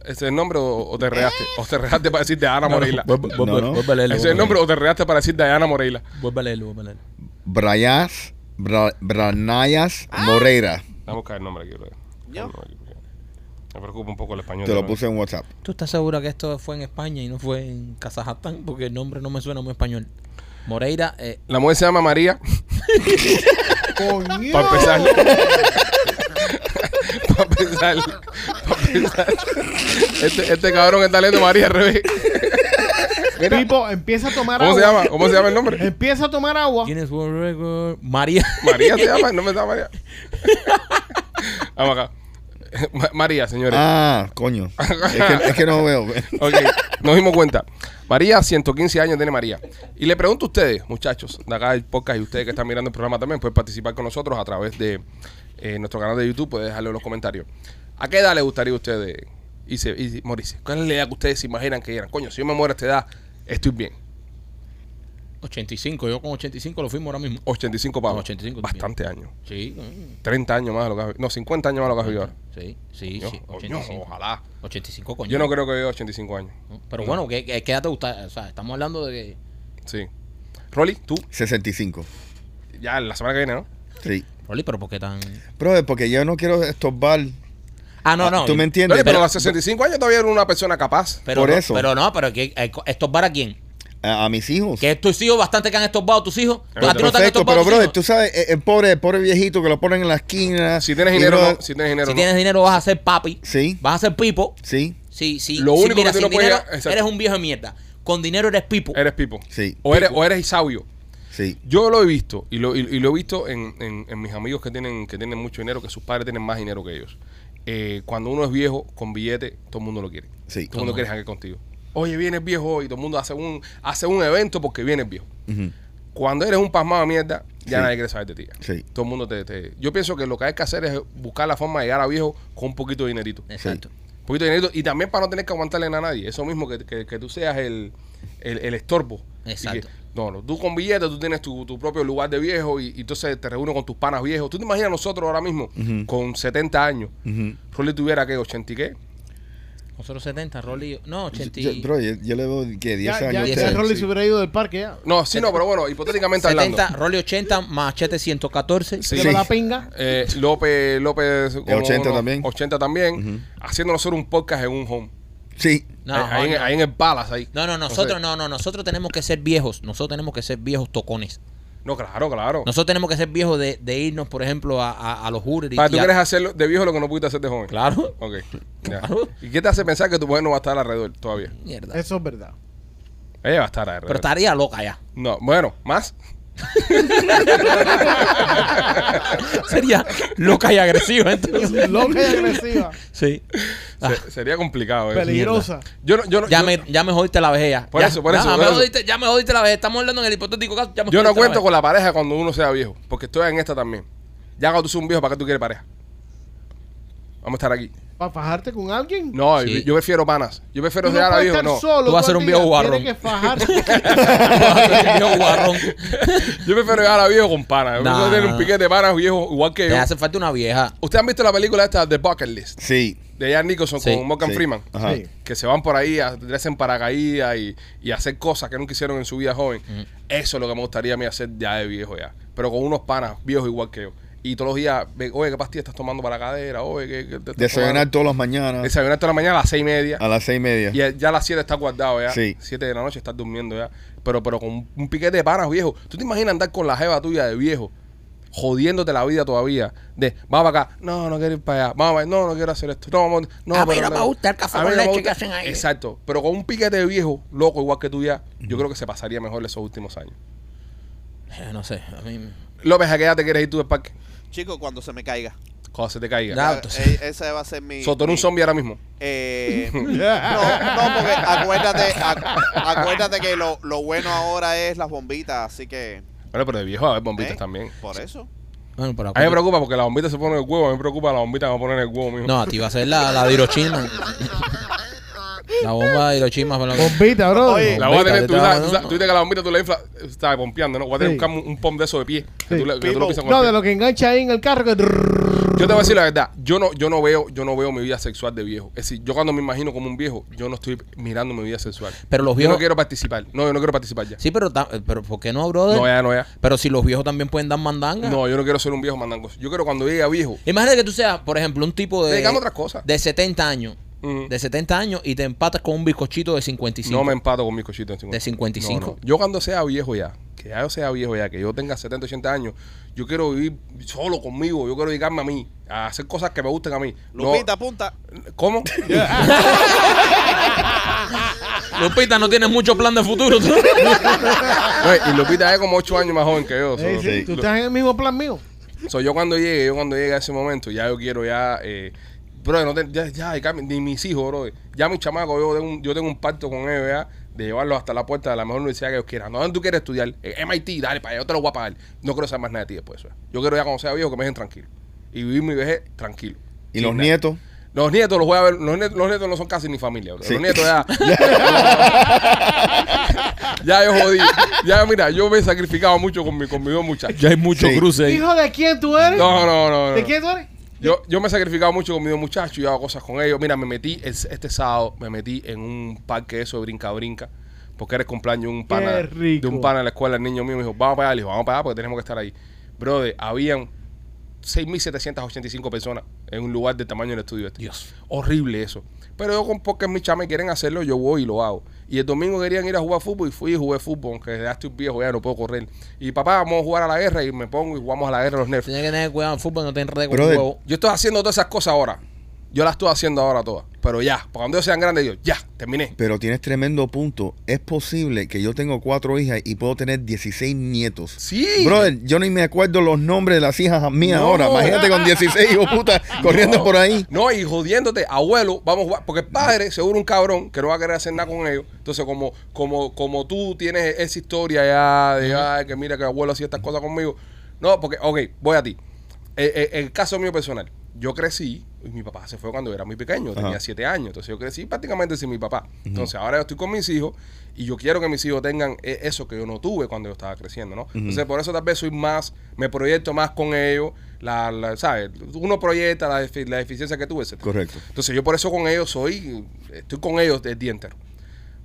¿Ese es el nombre o, o te reaste? ¿O te reaste para decir Diana Moreira? Vuelve, No, no. ¿Ese es el nombre o te reaste para decir Diana Moreira? leerlo. Vuelve a leerlo, vuelve a leerlo. Brias, Bra- Branayas Moreira. Vamos a buscar el nombre aquí. ¿Yo? El nombre aquí, porque Me preocupa un poco el español. Te lo puse en WhatsApp. ¿Tú estás segura que esto fue en España y no fue en Kazajstán? Porque el nombre no me suena muy español. Moreira, eh, La mujer se llama María. Coño. Para empezar. para empezar. Para empezar. Este, este cabrón está leyendo María al revés. Mira, Tipo, empieza a tomar ¿Cómo agua. se llama? ¿Cómo se llama el nombre? Empieza a tomar agua. Guinness World Record, María. María se llama, el nombre se llama María. Vamos acá. Ma- María, señores. Ah, coño. Es que, es que no veo. Ok, nos dimos cuenta. María, 115 años tiene María. Y le pregunto a ustedes, muchachos, de acá del podcast y ustedes que están mirando el programa también, pueden participar con nosotros a través de eh, nuestro canal de YouTube, pueden dejarlo en los comentarios. ¿A qué edad les gustaría a ustedes y morirse? ¿Cuál es la edad que ustedes se imaginan que eran? Coño, si yo me muero a esta edad, estoy bien. 85, yo con 85 lo fuimos ahora mismo. 85 pavos. 85 Bastante años. Sí, mm, 30 años más de lo que has vivido. No, 50 años más de lo que has vivido ahora. sí, sí, Yo, sí. coño, 85. ojalá. 85, coño. Yo no creo que viva 85 años. ¿no? Pero bueno, ¿qué, qué, qué edad te gusta? O sea, estamos hablando de que... Sí. Rolly, tú, 65. ya la semana que viene, ¿no? Sí. Rolly, pero ¿por qué tan...? Bro, porque yo no quiero estorbar. Ah, no, no. ¿Tú me entiendes? Rolly, pero, Pero- a los 65 años todavía era una persona capaz. Pero por no, eso. Pero no, pero que, eh, ¿esto para quién? A, a mis hijos. Que tus hijos bastante que han estorbado tus hijos. Pero ¿A ti no te han Perfecto, estorbado pero hijos? tú sabes, el, el pobre, el pobre viejito que lo ponen en la esquina. Si tienes dinero, no. Si tienes dinero, Si no. tienes dinero vas a ser papi. Sí, Vas a ser pipo. sí, Sí, sí. Lo sí, único mira, que tú no puedes- dinero exacto. eres un viejo de mierda. Con dinero eres pipo. Eres pipo. sí, O eres, o eres sabio. sí. Yo lo he visto y lo, y, y lo he visto en, en- en mis amigos que tienen, que tienen mucho dinero, que sus padres tienen más dinero que ellos. Eh, cuando uno es viejo, con billete, todo el mundo lo quiere. Sí. Todo el mundo quiere janguear contigo. Oye, vienes viejo hoy, todo el mundo hace un, hace un evento porque vienes viejo. Ujú, Cuando eres un pasmado de mierda, ya Sí. nadie quiere saber de ti. Sí. Todo el mundo te, te- Yo pienso que lo que hay que hacer es buscar la forma de llegar a viejo con un poquito de dinerito. Exacto. Un poquito de dinerito. Y también para no tener que aguantarle a nadie. Eso mismo, que, que- que tú seas el, el, el estorbo. Exacto. Y que- no, no, tú con billetes, tú tienes tu, tu propio lugar de viejo y, y entonces te reúnes con tus panas viejos. ¿Tú te imaginas nosotros ahora mismo Ujú. con 70 años? ujú. Rolly tuviera que 80 y qué? Nosotros 70, Rolly. No, 80. Yo, bro, yo, yo le doy que 10 Ya, años. ya, ya Rolly sí. se hubiera ido del parque ya. No, sí, no, pero bueno, hipotéticamente hablando. 70, Rolly 80, Machete 114. Sí. Pero la pinga. Eh, López, López como 80 uno- también. 80 también. Haciendo nosotros un podcast en un home. Sí, No, Eh, ahí, en- no. ahí en el Palace, ahí. No, no, nosotros no, no, nosotros tenemos que ser viejos. Nosotros tenemos que ser viejos tocones. No, claro, claro. Nosotros tenemos que ser viejos de, de irnos, por ejemplo, a, a, a los y- Para, tú y a- quieres hacer de viejo lo que no pudiste hacer de joven. Claro. Ok. ya. Claro. ¿Y qué te hace pensar que tu mujer no va a estar alrededor todavía? Mierda. Eso es verdad. Ella va a estar alrededor. Pero estaría loca ya. No, bueno, más. Sería loca y agresiva entonces. Loca y agresiva. Sí. Ah, Se- sería complicado eso. Peligrosa. Yo no, yo no, ya, yo, me, ya me jodiste la vejez ya. Por Ya, eso, por ya, eso, me por eso. jodiste- ya me jodiste la vejez. Estamos hablando en el hipotético caso. Ya me yo no jodiste la cuento vejez. con la pareja cuando uno sea viejo. Porque estoy en esta también. Ya cuando tú seas un viejo, ¿para qué tú quieres pareja? Vamos a estar aquí. ¿Para fajarte con alguien? No, Sí. yo, yo prefiero panas. Yo prefiero Tú no llegar a puedes viejo, estar no. solo Tú vas a ser un viejo día. guarrón. Tienes que fajarte. Viejo guarrón. Yo prefiero llegar a viejo con panas. Yo Nah. prefiero tener un piquete de panas viejo igual que Te yo. hace falta una vieja. ¿Ustedes han visto la película esta The Bucket List? sí. De Jan Nicholson Sí. con Morgan sí. Freeman. Ajá. Sí. que se van por ahí a en paracaídas y, y hacer cosas que nunca hicieron en su vida joven. Eso es lo que me gustaría a mí hacer ya de viejo ya. Pero con unos panas viejos igual que yo. Y todos los días, oye, ¿qué pastilla estás tomando para la cadera? Oye, ¿qué, qué te estás Desayunar tomando?" todas las mañanas Desayunar toda la mañana a las seis y media. a las seis y media. Y ya a las 7 está guardado ya. Sí. 7 de la noche estás durmiendo ya. Pero, pero con un, piquete de panas viejo. ¿Tú te imaginas andar con la jeva tuya de viejo? Jodiéndote la vida todavía. De, vamos para acá. No, no quiero ir para allá. Vamos. No, no quiero hacer esto. No, vamos. No, A mí pero no me gusta el café a mí con leche que hacen ahí. Exacto. Pero con un piquete de viejo, loco, igual que tú ya, yo creo que se pasaría mejor esos últimos años. Eh, no sé, a mí... López, ¿a qué edad te quieres ir tú del parque? Chico, cuando se me caiga. Cuando se te caiga. Ya. Eh, entonces- ese va a ser mi. So, tú eres un zombie ahora mismo. Eh, no, no, porque acuérdate, acu- acuérdate que lo, lo bueno ahora es las bombitas, así que. Bueno, pero de viejo a ver bombitas ¿eh? también. Por eso. Bueno, pero A mí me preocupa porque la bombita se pone en el huevo. A mí me preocupa la bombita que va a poner en el huevo, mijo. No, a ti va a ser la, la de Hiroshima. La bomba de Hiroshima. pero- Bombita, bro. Oye, La voy a tener, tú tú sabes- tú dices que la bombita tú la inflas, está pompeando, ¿no? Voy a tener Sí. que buscar un, un pom de eso de pie. Que Sí. tú, le- que tú Pipo. lo pisas con No, el de lo que engancha ahí en el carro. Que... Yo te voy a decir la verdad, yo no, yo no veo, yo no veo mi vida sexual de viejo. Es decir, yo cuando me imagino como un viejo, yo no estoy mirando mi vida sexual. Pero los Yo viejos... no quiero participar. No, yo no quiero participar ya. Sí, pero, ta- pero ¿por qué no, brother? No, ya, no, ya. Pero si los viejos también pueden dar mandanga. No, yo no quiero ser un viejo mandando Yo quiero cuando llegue a viejo, Imagínate que tú seas, por ejemplo, un tipo de... a otras cosas. De 70 años. De 70 años y te empatas con un bizcochito de 55. No me empato con en 50. De 55. No, no. Yo cuando sea viejo ya, que ya yo sea viejo ya, que yo tenga 70, 80 años, yo quiero vivir solo conmigo, yo quiero dedicarme a mí, a hacer cosas que me gusten a mí. No- Lupita, apunta. ¿Cómo? Lupita no tiene mucho plan de futuro. tú. Y Lupita es como 8 años más joven que yo. sí. Tú estás en el mismo plan mío. So, yo cuando llegue, yo cuando llegue a ese momento, ya yo quiero ya, eh, bro, no te- ya, ya, ya, ni mis hijos, bro, ya mis chamacos, yo tengo, un, yo tengo un pacto con ellos ya, de llevarlos hasta la puerta de la mejor universidad que ellos quieran. No, ¿dónde tú quieres estudiar? Eh, MIT, dale para allá, yo te lo voy a pagar. No quiero saber más nada de ti después. eso. Yo quiero ya cuando sea viejo que me dejen tranquilo. Y vivir mi vejez tranquilo. Y los nada. nietos. Los nietos los voy a ver, los nietos, los nietos no son casi ni familia. bro. Sí. Los nietos ya. ya yo jodí. Ya mira, yo me he sacrificado mucho con mi, con mis dos muchachos. ya hay mucho Sí. cruce ahí. ¿Hijo de quién tú eres? No, no, no. no. ¿De quién tú eres? Yo, yo me he sacrificado mucho con mis muchachos, yo hago cosas con ellos. Mira, me metí el- este sábado, me metí en un parque eso de brinca brinca, porque era el cumpleaños de un pana, Qué rico. de un pana en la escuela, el niño mío me dijo, vamos para allá, le dijo, vamos para allá porque tenemos que estar ahí. Brother, habían 6.785 personas en un lugar del tamaño del estudio este. Dios. Horrible eso. Pero yo, con- porque mis chames quieren hacerlo, yo voy y lo hago. Y el domingo querían ir a jugar fútbol y fui y jugué fútbol, aunque ya estoy viejo, ya no puedo correr. Y papá, vamos a jugar a la guerra y me pongo y jugamos a la guerra los nerfs. Tienes que tener cuidado en fútbol, no te enredes con huevo. Yo estoy haciendo todas esas cosas ahora. Yo las estoy haciendo ahora todas. Pero ya, para cuando ellos sean grandes, yo, ya, terminé. Pero tienes tremendo punto. Es posible que yo tengo cuatro hijas y puedo tener 16 nietos. Sí. Brother, yo ni me acuerdo los nombres de las hijas mías No. ahora. Imagínate con 16 hijos puta corriendo No. por ahí. No, y jodiéndote, abuelo, vamos a jugar. Porque el padre, seguro un cabrón que no va a querer hacer nada con ellos. Entonces, como, como, como tú tienes esa historia ya de "Ay, que mira que abuelo hacía estas cosas conmigo. No, porque, ok, voy a ti. Eh, eh, el caso mío personal, yo crecí, y mi papá se fue cuando yo era muy pequeño, tenía siete años. Entonces yo crecí prácticamente sin mi papá. Entonces ahora yo estoy con mis hijos y yo quiero que mis hijos tengan eh, eso que yo no tuve cuando yo estaba creciendo, ¿no? Entonces por eso tal vez soy más, me proyecto más con ellos, la, la- ¿sabes? Uno proyecta la, defi- la deficiencia que tuve, etc. Correcto. Entonces yo por eso con ellos soy, estoy con ellos el día entero.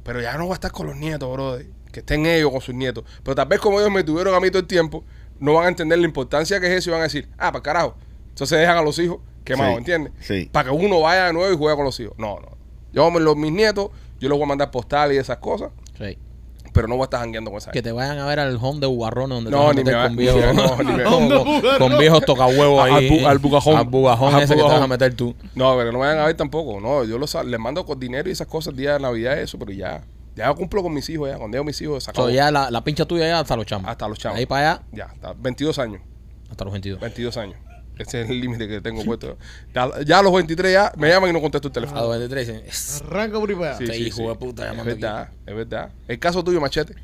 Pero ya no voy a estar con los nietos, brother. Que estén ellos con sus nietos. Pero tal vez como ellos me tuvieron a mí todo el tiempo, no van a entender la importancia que es eso y van a decir, ah, para carajo. Entonces dejan a los hijos quemados, Sí, ¿entiendes? sí. Para que uno vaya de nuevo y juegue con los hijos. No, no. Yo, los, mis nietos, yo les voy a mandar postales y esas cosas, Sí. pero no voy a estar jangueando con esa Que te vayan a ver al home de Bugarrones donde No, te ni vas a me va- con viejos, no, ni me- con, con- viejos tocahuevos Al ahí. bu- al bugajón. Al bugajón Al ese que te vas a meter tú. No, pero no me vayan a ver tampoco. No, yo los, les mando con dinero y esas cosas, día de Navidad, eso, pero ya. Ya cumplo con mis hijos, ya. Cuando yo mis hijos, se acabó. So, ya la, la pincha tuya ya hasta los chamos. Hasta los chamos. Ahí para allá, Ya, está. 22 años. hasta los 22. 22 años. Ese es el límite que tengo puesto. Ya, ya a los 23 ya me llaman y no contesto el A teléfono. los 23 dicen, "Es- Arranca por ahí. Sí. hijo de puta Es llamando verdad, es verdad. El caso tuyo, Machete.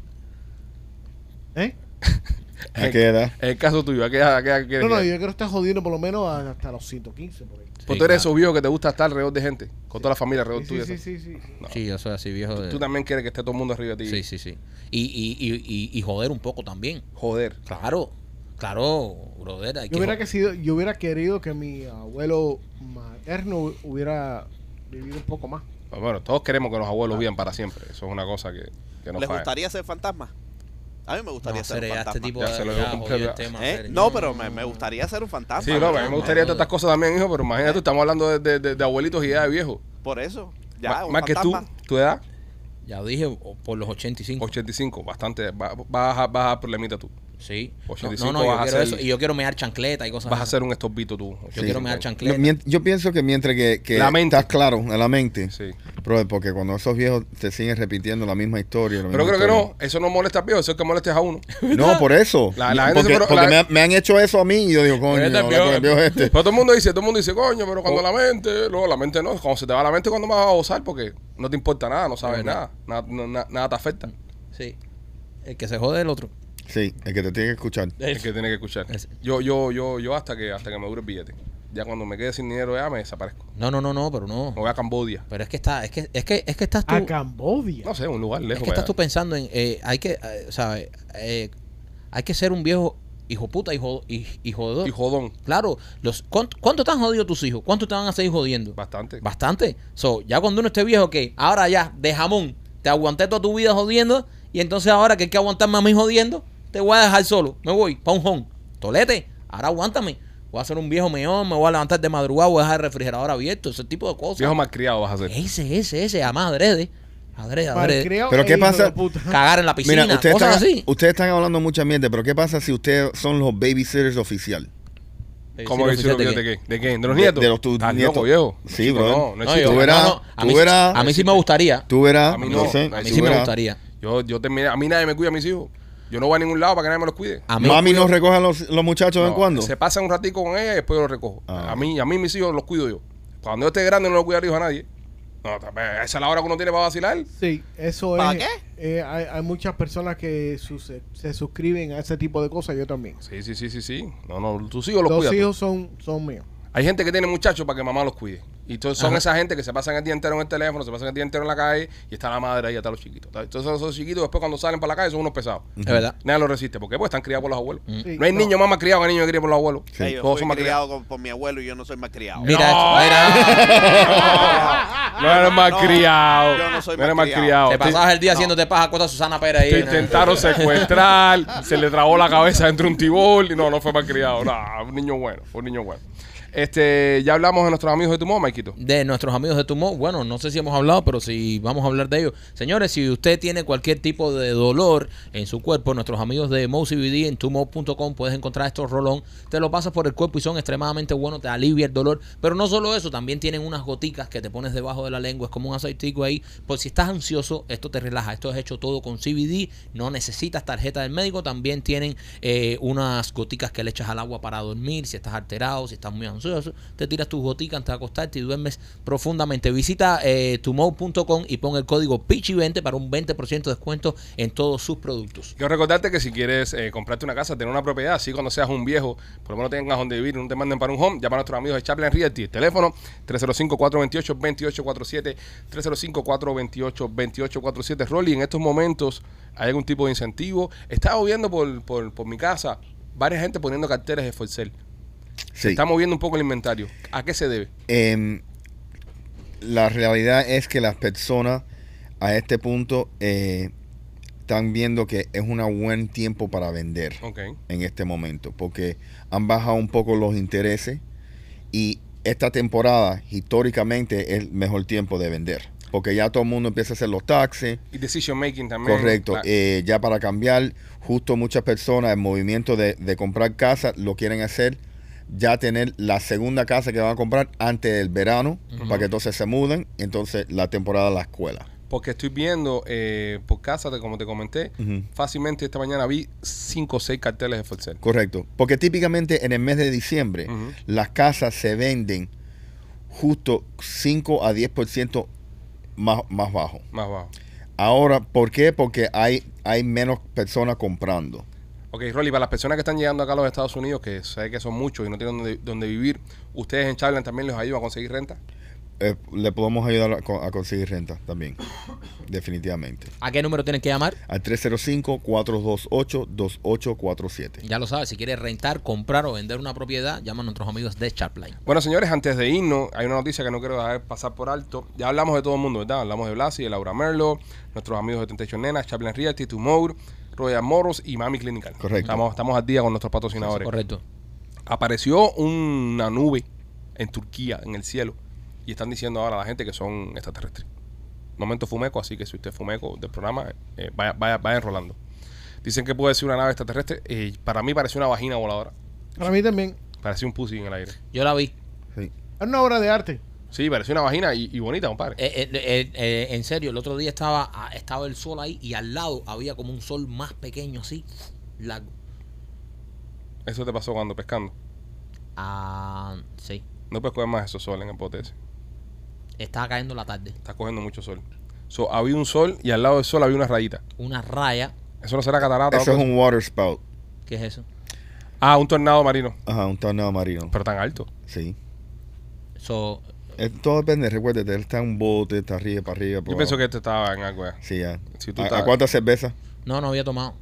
¿Eh? ¿A qué edad? El caso tuyo, ¿a qué edad- a qué edad quieres No, no, yo creo que estás jodiendo por lo menos hasta los 115 por ahí. Pues Sí, tú eres claro. esos viejos que te gusta estar alrededor de gente, con toda la familia alrededor Sí, tuyo. sí, sí, sí, sí. Sí, yo soy así viejo de... Tú también quieres que esté todo el mundo arriba de ti. Sí, sí, sí. Y, y, y, y, y joder un poco también. Joder. Claro, claro, brother. Hay Yo hubiera, que sido, yo hubiera querido que mi abuelo materno hubiera vivido un poco más. Pues bueno, todos queremos que los abuelos vivan para siempre. Eso es una cosa que, que nos ¿Les falla. gustaría ser fantasma? A mí me gustaría No, ser un este tipo Ya de- se lo ya tema, ¿Eh? No, pero me, me gustaría ser un fantasma. Sí, no, a mí me gustaría no, todas estas no. cosas también, hijo, pero imagínate, tú, estamos hablando de, de- de- de abuelitos y ya de viejos. Por eso. Ya, Ma- un más que tú, fantasma. tu edad, Ya dije por los 85. 85, bastante. Va- Vas a vas a problemita tú. Sí. 85 no, no, yo a quiero hacer- eso. Y yo quiero mear chancleta y cosas Vas a hacer un estorbito tú. Yo quiero mear No, chancleta. yo pienso que mientras que, que La mente. estás claro en la mente, Sí. porque cuando esos viejos te siguen repitiendo la misma historia. la Pero misma creo que no, eso no molesta al viejo, eso es que molestes a uno. No, por eso. La- la gente se porque me, ha- me han hecho eso a mí y yo digo, coño, Este habla viejo- con el viejo este. Pero todo el mundo dice, todo el mundo dice, coño, pero Oh. cuando la mente, luego la mente no, cuando se te va la mente, cuando vas a gozar? Porque no te importa nada, no sabes Es nada, nada, no- na- nada te afecta. Sí. El que se jode el otro. Sí, el que te tiene que escuchar. El que tiene que escuchar. Yo, yo, yo, yo hasta que hasta que me dure el billete. Ya cuando me quede sin dinero ya me desaparezco. No, no, no, no, pero no. Me voy a Cambodia. Pero es que está, es que, es que, es que estás tú. A Cambodia. No sé, un lugar lejos. Es que estás allá. tú pensando en, eh, hay que, eh, o sea, eh, hay que ser un viejo hijo puta y, jo- y, y jodedor. Y jodón. Claro, los, ¿cuánto, ¿cuánto te han jodido tus hijos? ¿Cuánto te van a seguir jodiendo? Bastante. Bastante. So, ya cuando uno esté viejo, que ahora ya, de jamón, te aguanté toda tu vida jodiendo, y entonces ahora que hay que aguantarme a mí jodiendo, te voy a dejar solo. Me voy pa' un home. Tolete, ahora aguántame. Voy a ser un viejo meón, me voy a levantar de madrugada, voy a dejar el refrigerador abierto, ese tipo de cosas. Viejo malcriado vas a ser. Ese, ese, ese, además adrede. Adrede, adrede. Pero ¿qué pasa? Cagar en la piscina, Mira, ustedes cosas están, así. ustedes están hablando mucha mierda, pero ¿qué pasa si ustedes son los babysitters oficial? ¿Cómo Sí, que hicieron ¿de de qué? ¿De qué? ¿De los nietos? de los tus ¿Estás nietos. loco, viejo? Sí, brother. No, no Tú verás, no, no, a tú mí, verás. a mí sí me gustaría. Tú verás, A mí no, no, sé. A mí sí me gustaría. Yo, yo terminé, a mí nadie me cuida a mis hijos. Yo no voy a ningún lado para que nadie me los cuide. A mí, Mami no recoge a los, los muchachos de vez en cuando. Se pasa un ratico con ella y después yo los recojo. Ah. A mí, a mí mis hijos los cuido yo. Cuando yo esté grande no los cuidaré hijos a nadie. No, esa es la hora que uno tiene para vacilar. Sí, eso ¿Para es. qué? eh, hay, hay muchas personas que su- se, se suscriben a ese tipo de cosas. Yo también. Sí, sí, sí, sí, sí. No, no, tus hijos los Los cuidas. tú. hijos son, son míos. Hay gente que tiene muchachos para que mamá los cuide. Y entonces son Ajá. esa gente que se pasan el día entero en el teléfono, se pasan el día entero en la calle y está la madre ahí, está los chiquitos. Entonces esos chiquitos después cuando salen para la calle son unos pesados. es verdad. Nadie los resiste. ¿Por qué? Porque están criados por los abuelos. Sí, no hay no. niño más criado que niño que cría por los abuelos. Ey, yo Todos fui son más criados. criado con- por mi abuelo y yo no soy más criado. Mira, No. mira. No eres más No, criado. yo no soy eres más criado. Te Te- pasabas el día haciéndote paja cosas Susana Pérez ahí. Te ¿no? intentaron secuestrar, se le trabó la cabeza dentro de un tibol y no, no fue mal criado. No, un niño bueno, fue un niño bueno. Este, ya hablamos de nuestros amigos de Tumor, Maikito. de nuestros amigos de Tumor. Bueno, no sé si hemos hablado, pero si vamos a hablar de ellos. Señores, si usted tiene cualquier tipo de dolor en su cuerpo, nuestros amigos de Mo CBD en tumor.com puedes encontrar estos rolón. Te lo pasas por el cuerpo y son extremadamente buenos, te alivia el dolor. Pero no solo eso, también tienen unas goticas que te pones debajo de la lengua, es como un aceitico ahí. Por si estás ansioso, esto te relaja. Esto es hecho todo con CBD, no necesitas tarjeta del médico. También tienen eh, unas goticas que le echas al agua para dormir. Si estás alterado, si estás muy ansioso, te tiras tus goticas antes de acostarte y duermes profundamente. Visita eh, y pon el código PICHI20 para un 20% de descuento en todos sus productos. Quiero recordarte que si quieres eh, comprarte una casa, tener una propiedad, así cuando seas un viejo, por lo menos tengas donde vivir no te manden para un home, llama a nuestros amigos de Chaplin Realty. Teléfono 305-428-2847, 305-428-2847. Rolly, en estos momentos hay algún tipo de incentivo. Estaba viendo por, por, por mi casa varias gente poniendo carteles de Forcel. Sí. Está moviendo un poco el inventario. ¿A qué se debe? Em, la realidad es que las personas a este punto eh, están viendo que es un buen tiempo para vender Ok. en este momento, porque han bajado un poco los intereses y esta temporada históricamente es el mejor tiempo de vender, porque ya todo el mundo empieza a hacer los taxes. Y decision making también. Correcto, La- eh, ya para cambiar, justo muchas personas, el movimiento de, de comprar casa lo quieren hacer, ya tener la segunda casa que van a comprar antes del verano, para que entonces se muden, entonces la temporada de la escuela. Porque estoy viendo eh, por casa, como te comenté, fácilmente esta mañana vi cinco o seis carteles de Forcel. Correcto, porque típicamente en el mes de diciembre las casas se venden justo 5 a 10% más, más bajo. Más bajo. Ahora, ¿por qué? Porque hay, hay menos personas comprando. Ok, Rolly, para las personas que están llegando acá a los Estados Unidos, que sé que son muchos y no tienen donde, donde vivir, ¿ustedes en Charlan también les ayudan a conseguir renta? Eh, le podemos ayudar a, co- a conseguir renta también, definitivamente. ¿A qué número tienes que llamar? Al 305-428-2847. Ya lo sabes, si quieres rentar, comprar o vender una propiedad, llama a nuestros amigos de Charpline. Bueno, señores, antes de irnos, hay una noticia que no quiero dejar pasar por alto. Ya hablamos de todo el mundo, ¿verdad? Hablamos de Blasi, de Laura Merlo, nuestros amigos de Temptation Nena, Chaplin Realty, Tumor, Royal Moros y Mami Clinical. Correcto. Estamos, estamos al día con nuestros patrocinadores. Correcto. Apareció una nube en Turquía, en el cielo, y están diciendo ahora a la gente que son extraterrestres. Momento fumeco, así que si usted es fumeco del programa, eh, vaya, vaya, vaya enrolando. Dicen que puede ser una nave extraterrestre. eh, para mí pareció una vagina voladora. Para mí también. Parecía un pussy en el aire. Yo la vi. Sí. Es una obra de arte. Sí, parecía una vagina y, y bonita, compadre. Eh, eh, eh, eh, en serio, el otro día estaba, ah, estaba el sol ahí y al lado había como un sol más pequeño así, largo. Eso te pasó cuando pescando. Ah, sí. No puedes coger más esos sol en el bote ese. Estaba cayendo la tarde. Estás cogiendo mucho sol. So, había un sol y al lado del sol había una rayita. Una raya. Eso no será catarata. Eso es un water spout. ¿Qué es eso? Ah, un tornado marino. Ajá, un tornado marino. Pero tan alto. Sí. So, todo depende, recuérdate, él está en un bote, está arriba, para arriba. Yo pienso que este estaba en algo. ya. Sí, ya. Si tú ¿A, estás- a cuántas cervezas? no, no había tomado.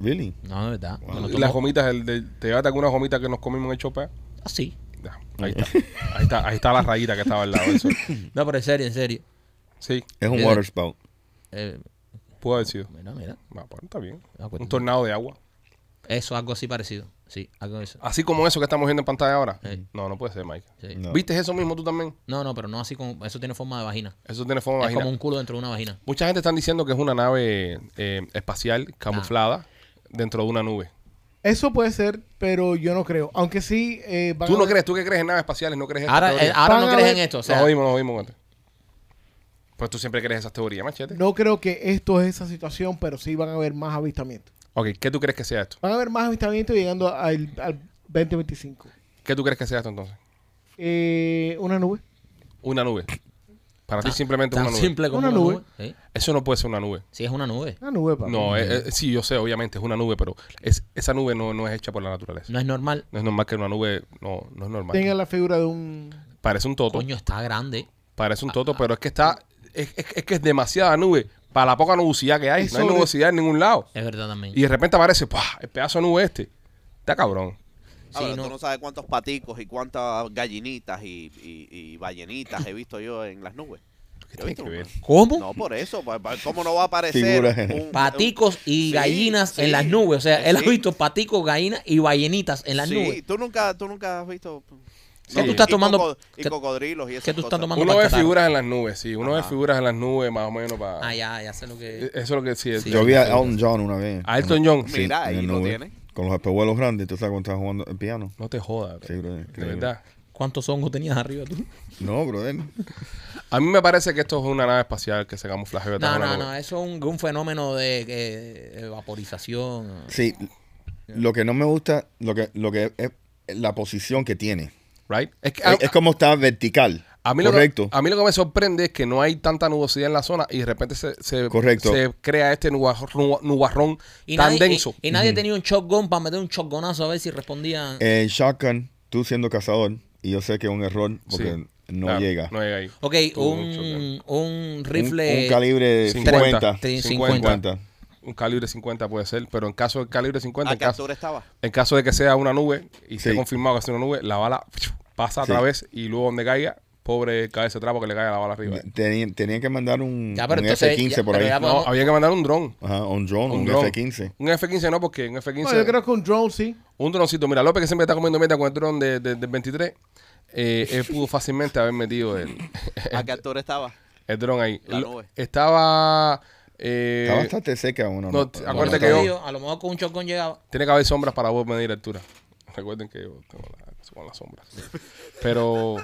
Really? No, de verdad. Tomo las gomitas, el de- ¿te llevaste alguna gomita que nos comimos en el chopa? así. Ya, ahí está. Ahí está, ahí está la rayita que estaba al lado del sol. No, pero en serio, en serio. Sí, Es un Mira. water spout. Eh, pudo haber sido. mira, mira. Ah, pues, está bien. Ah, pues, Un tornado de agua. Eso, algo así parecido. Sí, algo eso. Así como eso que estamos viendo en pantalla ahora. Sí. No, no puede ser, Mike. Sí. No. ¿Viste eso mismo tú también? No, no, pero no así como. Eso tiene forma de vagina. Eso tiene forma de Es vagina. como un culo dentro de una vagina. Mucha gente están diciendo que es una nave eh, espacial camuflada dentro de una nube. Eso puede ser, pero yo no creo. Aunque sí. Eh, ¿Tú no crees? ¿Tú que crees en naves espaciales? ¿No crees en Ahora, eh, ahora no crees ver- en esto. O sea, nos oímos, nos oímos antes. Pues tú siempre crees esas teorías, machete. No creo que esto es esa situación, pero sí van a haber más avistamientos. Ok, ¿qué tú crees que sea esto? Van a haber más avistamientos llegando al, al 2025. ¿Qué tú crees que sea esto entonces? Eh, una nube. Una nube. Para ti simplemente es tan una nube. simple como Una una, nube. nube. Sí. Eso no puede ser una nube. Sí, es una nube. Una nube, papi. No, eh, eh, sí, yo sé, obviamente es una nube, pero es, esa nube no, no es hecha por la naturaleza. No es normal. No es normal que una nube, no, no es normal. Tenga la figura de un. Parece un toto, Coño, está grande. parece un toto, pero es que está, es, es- es que es demasiada nube para la poca nubosidad que hay. No hay nubosidad en ningún lado. Es verdad también. Y de repente aparece, ¡pah! el pedazo de nube este. Está cabrón. Sí, no. tú no sabes cuántos paticos y cuántas gallinitas y, y, y ballenitas he visto yo en las nubes. ¿Qué Yo he tiene visto que ver? ¿Cómo? No, por eso. pa- pa- ¿Cómo no va a aparecer un- Paticos y Sí, gallinas sí. en las nubes. O sea, él ha Sí. visto paticos, gallinas y ballenitas en las sí, nubes. tú nunca, tú nunca has visto. ¿Qué tú estás y tomando- coco- y qué- cocodrilos y esas qué tú estás cosas. tomando? Uno ve catarro. figuras en las nubes, sí. Uno ve Ajá. figuras en las nubes más o menos para... Ah, ya, ya sé lo que. Eso es lo que sí. Sí. Yo vi a Elton John una vez. A Elton John. Sí, Mira, ahí lo tiene. Con los espejuelos grandes, tú sabes cuando estás jugando el piano. No te jodas. Sí, bro. De verdad. ¿Cuántos hongos tenías arriba tú? No, brother. A mí me parece que esto es una nave espacial que se camuflaje No, no, no. Eso es un, un fenómeno de vaporización. Sí, lo que no me gusta, lo que, lo que es la posición que tiene. Right? Es, que, Es, es como está vertical. a mí lo correcto. Que, a mí lo que me sorprende es que no hay tanta nubosidad en la zona y de repente se, se, Correcto. se crea este nubarrón, nubarrón Y tan nadie, denso. y, y nadie tenía un shotgun para meter un shotgunazo a ver si respondían. El shotgun, tú siendo cazador, y yo sé que es un error porque Sí. no Claro, llega. No llega ahí. ok, un un, shotgun. un Un- rifle. un, calibre 50. 50. Sí, 50. 50. Un calibre 50 puede ser, pero en caso del calibre 50, ¿A en qué caso, estaba? en caso de que sea una nube y esté Sí. confirmado que sea una nube, la bala pasa a través y luego donde caiga, pobre cabeza de trapo que le caiga la bala arriba. Tenían, tenían que mandar un, Ya, un entonces, F-15 ya, por ahí. ya- No, Vamos- había que mandar un dron. Ajá, un drone, un, dron. F-15. Un F-15 no, porque un F-15... No, yo creo que un drone sí. Un droncito. Mira, López que siempre está comiendo mierda con el dron de, de- del 23, eh, él pudo fácilmente haber metido el, ¿A qué altura estaba? el dron ahí. La nube. Estaba... eh, Está bastante seca uno. no, ¿no? No, acuérdate no, que no. yo- A lo mejor con un shotgun llegaba. Tiene que haber sombras para vos medir altura. Recuerden que yo tengo la, con las sombras. Pero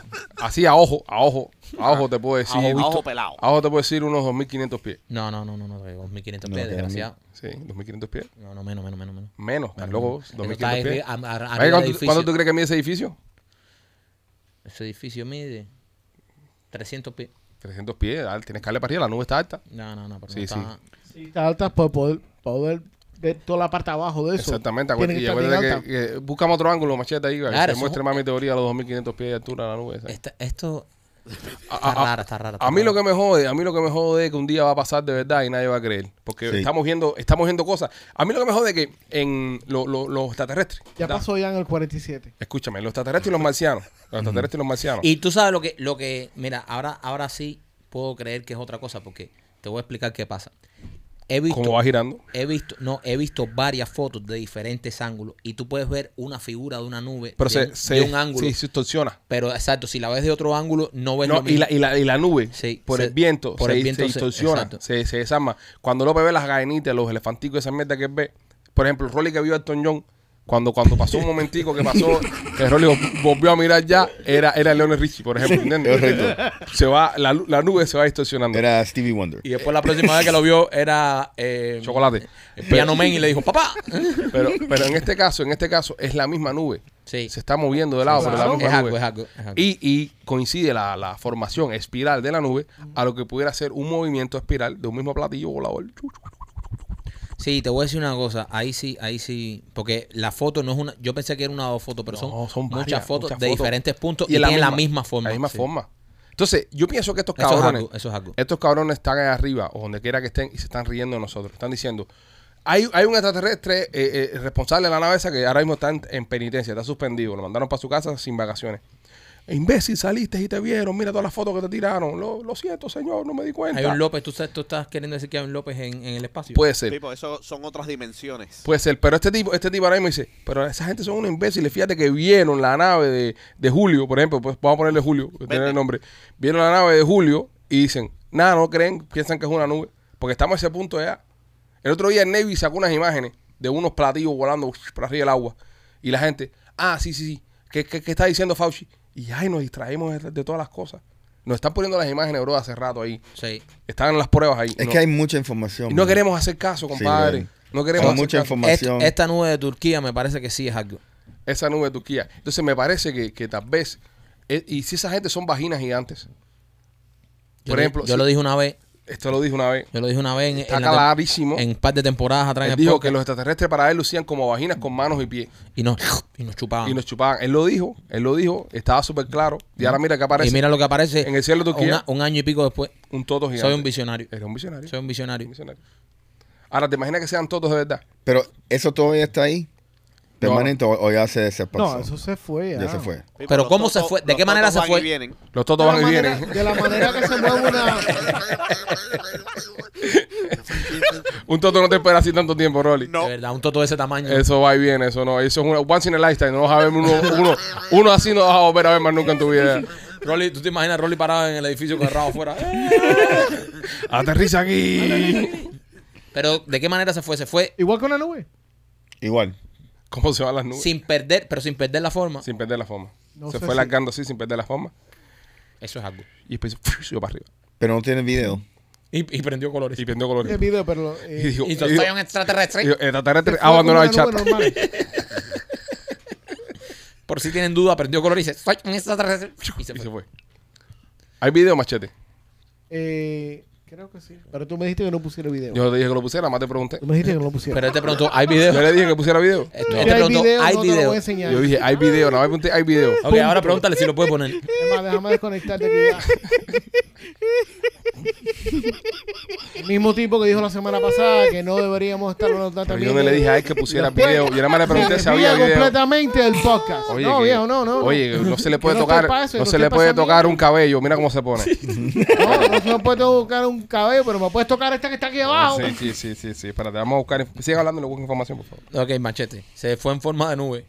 así a ojo, a ojo, a ojo te puedo decir. A ojo pelado. A ojo te puedo decir unos 2.500 pies. No, no, no, no, no, 2.500 No, pies, que desgraciado. Sí, 2.500 pies. No, no, menos, menos, menos. menos. Menos, estás loco. Eso está 2.500 ahí pies. a- a- ¿Cuánto, cuánto tú crees que mide ese edificio? Ese edificio mide 300 pies. 300 pies. dale, Tienes que darle para arriba. La nube está alta. No, no, no, pero Sí, no está... Sí, está alta para poder, poder ver toda la parte abajo de eso. Exactamente. Acuérdate- que y acuérdate que, que buscamos otro ángulo, machete ahí. para que Claro, se eso muestre es- más mi teoría de los 2.500 pies de altura de la nube. esto está a- rara, está rara. A mí lo que me jode, a mí lo que me jode es que un día va a pasar de verdad y nadie va a creer. Porque Sí. estamos viendo, estamos viendo cosas. A mí lo que me jode es que en lo- lo- los extraterrestres. Ya pasó ya en el 47. Escúchame, los extraterrestres y los marcianos. Los extraterrestres y los marcianos. Y tú sabes lo que, lo que, mira, ahora, ahora sí puedo creer que es otra cosa, porque te voy a explicar qué pasa. He visto, Como va girando. he visto, no, he visto varias fotos de diferentes ángulos y tú puedes ver una figura de una nube Pero de, se, un, se, de un ángulo. sí, se distorsiona. Pero exacto, si la ves de otro ángulo, no ves No, lo y, la, y, la, y la nube, Sí, por se- el viento, por se, el viento se distorsiona, se, se desarma. Cuando López ve las gallinitas, los elefanticos, esa mierda que ve, por ejemplo, Rolly que vio a Elton John, cuando, cuando pasó un momentico que pasó, que Rolly vol- volvió a mirar ya, era, era Leonel Richie, por ejemplo, ¿entiendes? Correcto. Se va, la, lu- la nube se va distorsionando. Era Stevie Wonder. Y después la próxima vez que lo vio era eh, Chocolate. el Piano Man y le dijo, papá. Pero, pero en este caso, en este caso, es la misma nube. Sí, Se está moviendo de lado, pero la misma es algo, nube. es algo. es algo. Y, y coincide la, la formación espiral de la nube a lo que pudiera ser un movimiento espiral de un mismo platillo volador. Sí, te voy a decir una cosa, ahí sí, ahí sí, porque la foto no es una, yo pensé que era una o dos fotos, pero No, son, son muchas fotos muchas de fotos. diferentes puntos y, en tienen la misma forma. La misma sí. forma. Entonces, yo pienso que estos Eso es cabrones, algo, eso es algo. estos cabrones están ahí arriba o donde quiera que estén y se están riendo de nosotros. Están diciendo, hay, hay un extraterrestre eh, eh, responsable de la nave esa que ahora mismo está en, en penitencia, está suspendido, lo mandaron para su casa sin vacaciones. Imbécil, saliste y te vieron, mira todas las fotos que te tiraron. Lo, lo siento, señor, no me di cuenta. Hay un López, ¿tú, tú estás queriendo decir que hay un López en, en el espacio. Puede ser. Sí, porque eso son otras dimensiones. Puede ser, pero este tipo, este tipo ahora mismo dice, pero esa gente son unos imbéciles, fíjate que vieron la nave de, de Julio, por ejemplo, pues vamos a ponerle Julio, que tiene el nombre, vieron la nave de Julio y dicen, nada, no creen, piensan que es una nube, porque estamos a ese punto ya. El otro día el Navy sacó unas imágenes de unos platillos volando por arriba del agua y la gente, ah, sí, sí, sí, ¿qué, qué, qué está diciendo Fauci? Y ay, nos distraímos de, de todas las cosas. Nos están poniendo las imágenes, bro, hace rato ahí. Sí. Están las pruebas ahí. Es No- que hay mucha información. y no queremos hacer caso, compadre. Sí, no queremos hacer mucha caso. información. Est- esta nube de Turquía me parece que sí es algo. esa nube de Turquía. Entonces me parece que, que tal vez, eh, y si esa gente son vaginas gigantes, Yo Por le- ejemplo, yo si- lo dije una vez, esto lo dije una vez, yo lo dije una vez en, está en clarísimo. en un par de temporadas atrás en Él el dijo podcast, que los extraterrestres para él lucían como vaginas con manos y pies y nos, y nos chupaban. y nos chupaban. Él lo dijo, él lo dijo, estaba súper claro. Y ahora mira que aparece Y mira lo que aparece en el cielo de Turquía una- un año y pico después. un toto gigante. Soy un visionario. Era un visionario. Soy un visionario. Un visionario. Ahora, ¿te imaginas que sean todos de verdad? Pero eso todavía está ahí. Permanente o, o ya se desespersó. No, eso se fue ya. ya se fue. Sí, Pero los ¿cómo se fue? ¿De los qué manera totos se van fue? y vienen. Los totos van y manera, vienen. de la manera que se mueve una... un toto no te espera así tanto tiempo, Rolly. No. De verdad, un toto de ese tamaño. Eso va y viene, eso no. Eso es una once in a lifetime. No vas a ver uno, uno, uno así, no vas a volver a ver más nunca en tu vida. Rolly, ¿tú te imaginas a Rolly parado en el edificio con el rabo afuera? Aterriza aquí. Pero, ¿de qué manera se fue? Se fue Igual que una nube. Igual. ¿Cómo se van las nubes? sin perder, pero sin perder la forma. Sin perder la forma. No se fue si- largando así sin perder la forma. Eso es algo. Y después subió para arriba. Pero no tiene video. Y, y prendió colores. Y prendió colores. Video, pero... eh, Y dijo, Y y soy un extraterrestre. y dijo, el extraterrestre abandonó el chat. Por si tienen duda, prendió colores y dice, soy un extraterrestre. Y se Y fue. se fue. Hay video, machete. Eh, creo que sí. Pero tú me dijiste que no pusiera video. Yo le dije que lo pusiera, más te pregunté. Tú me dijiste que no lo pusiera. Pero él te preguntó, ¿hay video? Yo le dije que pusiera video. Este Si te hay preguntó, video, ¿hay no te lo video? voy a enseñar. Yo dije, hay video. No me pregunté, hay video. Ok, ahora pregúntale si lo puede poner. Es más, déjame desconectarte aquí ya. El mismo tipo que dijo la semana pasada que no deberíamos estar hablando Pero también. yo no le dije a él que pusiera Después, video. Yo nada más le pregunté si había video. completamente del podcast. Oye, no, que- viejo, no, no. Oye, no se le puede no tocar, no se le puede tocar un cabello. Mira cómo se pone. No, no se puede tocar un cabello, pero me puedes tocar esta que está aquí abajo. Sí, sí, sí, sí, sí. Espérate, vamos a buscar. Sigan hablando y le busco información, por favor. Ok, machete. Se fue en forma de nube.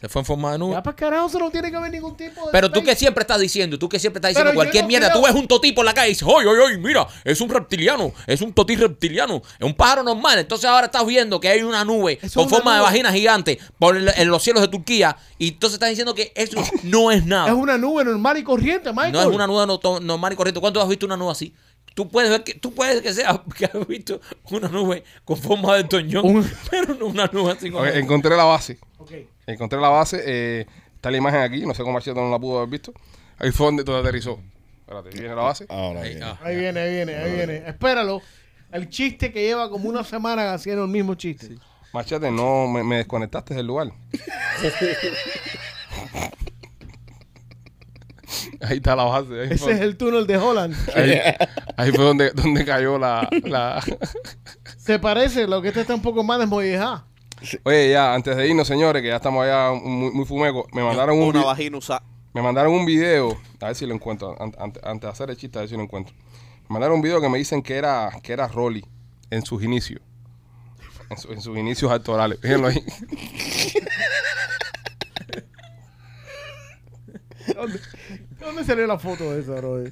Se fue en forma de nube. Ya para carajo, eso no tiene que haber ningún tipo de. Pero tú que siempre estás diciendo, tú que siempre estás diciendo Pero yo cualquier no mierda, creo- tú ves un totí por la calle y dices, oye, oye, oye, mira, es un reptiliano, es un totí reptiliano, es un pájaro normal. Entonces ahora estás viendo que hay una nube Eso con una forma de nube. vagina gigante por el- en los cielos de Turquía y entonces estás diciendo que eso no es nada. Es una nube normal y corriente, Michael. No es una nube no- normal y corriente. ¿Cuánto has visto una nube así? Tú puedes ver que, tú puedes que sea que has visto una nube con forma de toñón, Un- pero no una nube así como. Ok, encontré la base. Ok. Encontré la base. eh, está la imagen aquí. No sé cómo Machete no la pudo haber visto. Ahí fue donde, donde aterrizó. Espérate, ahí viene la base. Ahora Ahí, bien. ah. Ahí viene, ahí viene, ahí viene. Espéralo. El chiste que lleva como una semana haciendo el mismo chiste. Machete, no me, me desconectaste del lugar. ahí está la base. Ahí Ese fue, es el túnel de Holland. ahí, ahí fue donde, donde cayó la, la... Se parece, lo que este está un poco más desmollejado. Oye, ya, antes de irnos, señores, que ya estamos allá muy, muy fumecos, me mandaron un, Una vagina usada. me mandaron un video, a ver si lo encuentro, an- an- antes de hacer el chiste, a ver si lo encuentro. Me mandaron un video que me dicen que era, que era Rolly. en sus inicios. En, su- en sus inicios actorales. Fíjenlo ahí. ¿Dónde, ¿Dónde salió la foto de esa, bro?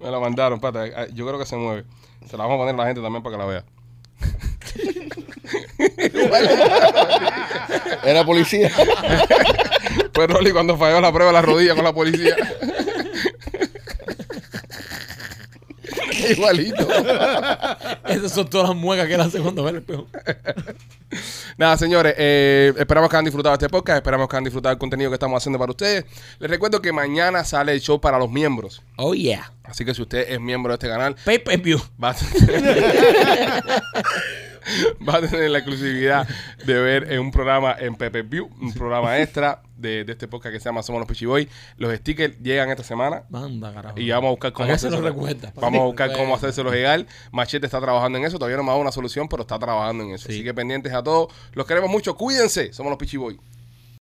Me la mandaron, pata. Ah, Yo creo que se mueve. Se la vamos a poner a la gente también para que la vea. Era policía. Fue Rolly cuando falló la prueba de la rodilla con la policía. Igualito. Esas son todas las muecas que él hace cuando ve el espejo. Nada, señores, eh, esperamos que hayan disfrutado este podcast, esperamos que hayan disfrutado del contenido que estamos haciendo para ustedes. Les recuerdo que mañana sale el show para los miembros. Oh, yeah. Así que si usted es miembro de este canal, Pay per view. va a tener, va a tener la exclusividad de ver en un programa en Pepe View, un programa extra de, de este podcast que se llama Somos los Pichiboy. Los stickers llegan esta semana. Manda, carajo. Y vamos a buscar cómo. Vamos a buscar cómo hacérselo llegar. Machete está trabajando en eso. Todavía no me ha dado una solución, pero está trabajando en eso. Sí. Así que pendientes a todos. Los queremos mucho. Cuídense. Somos los Pichiboy.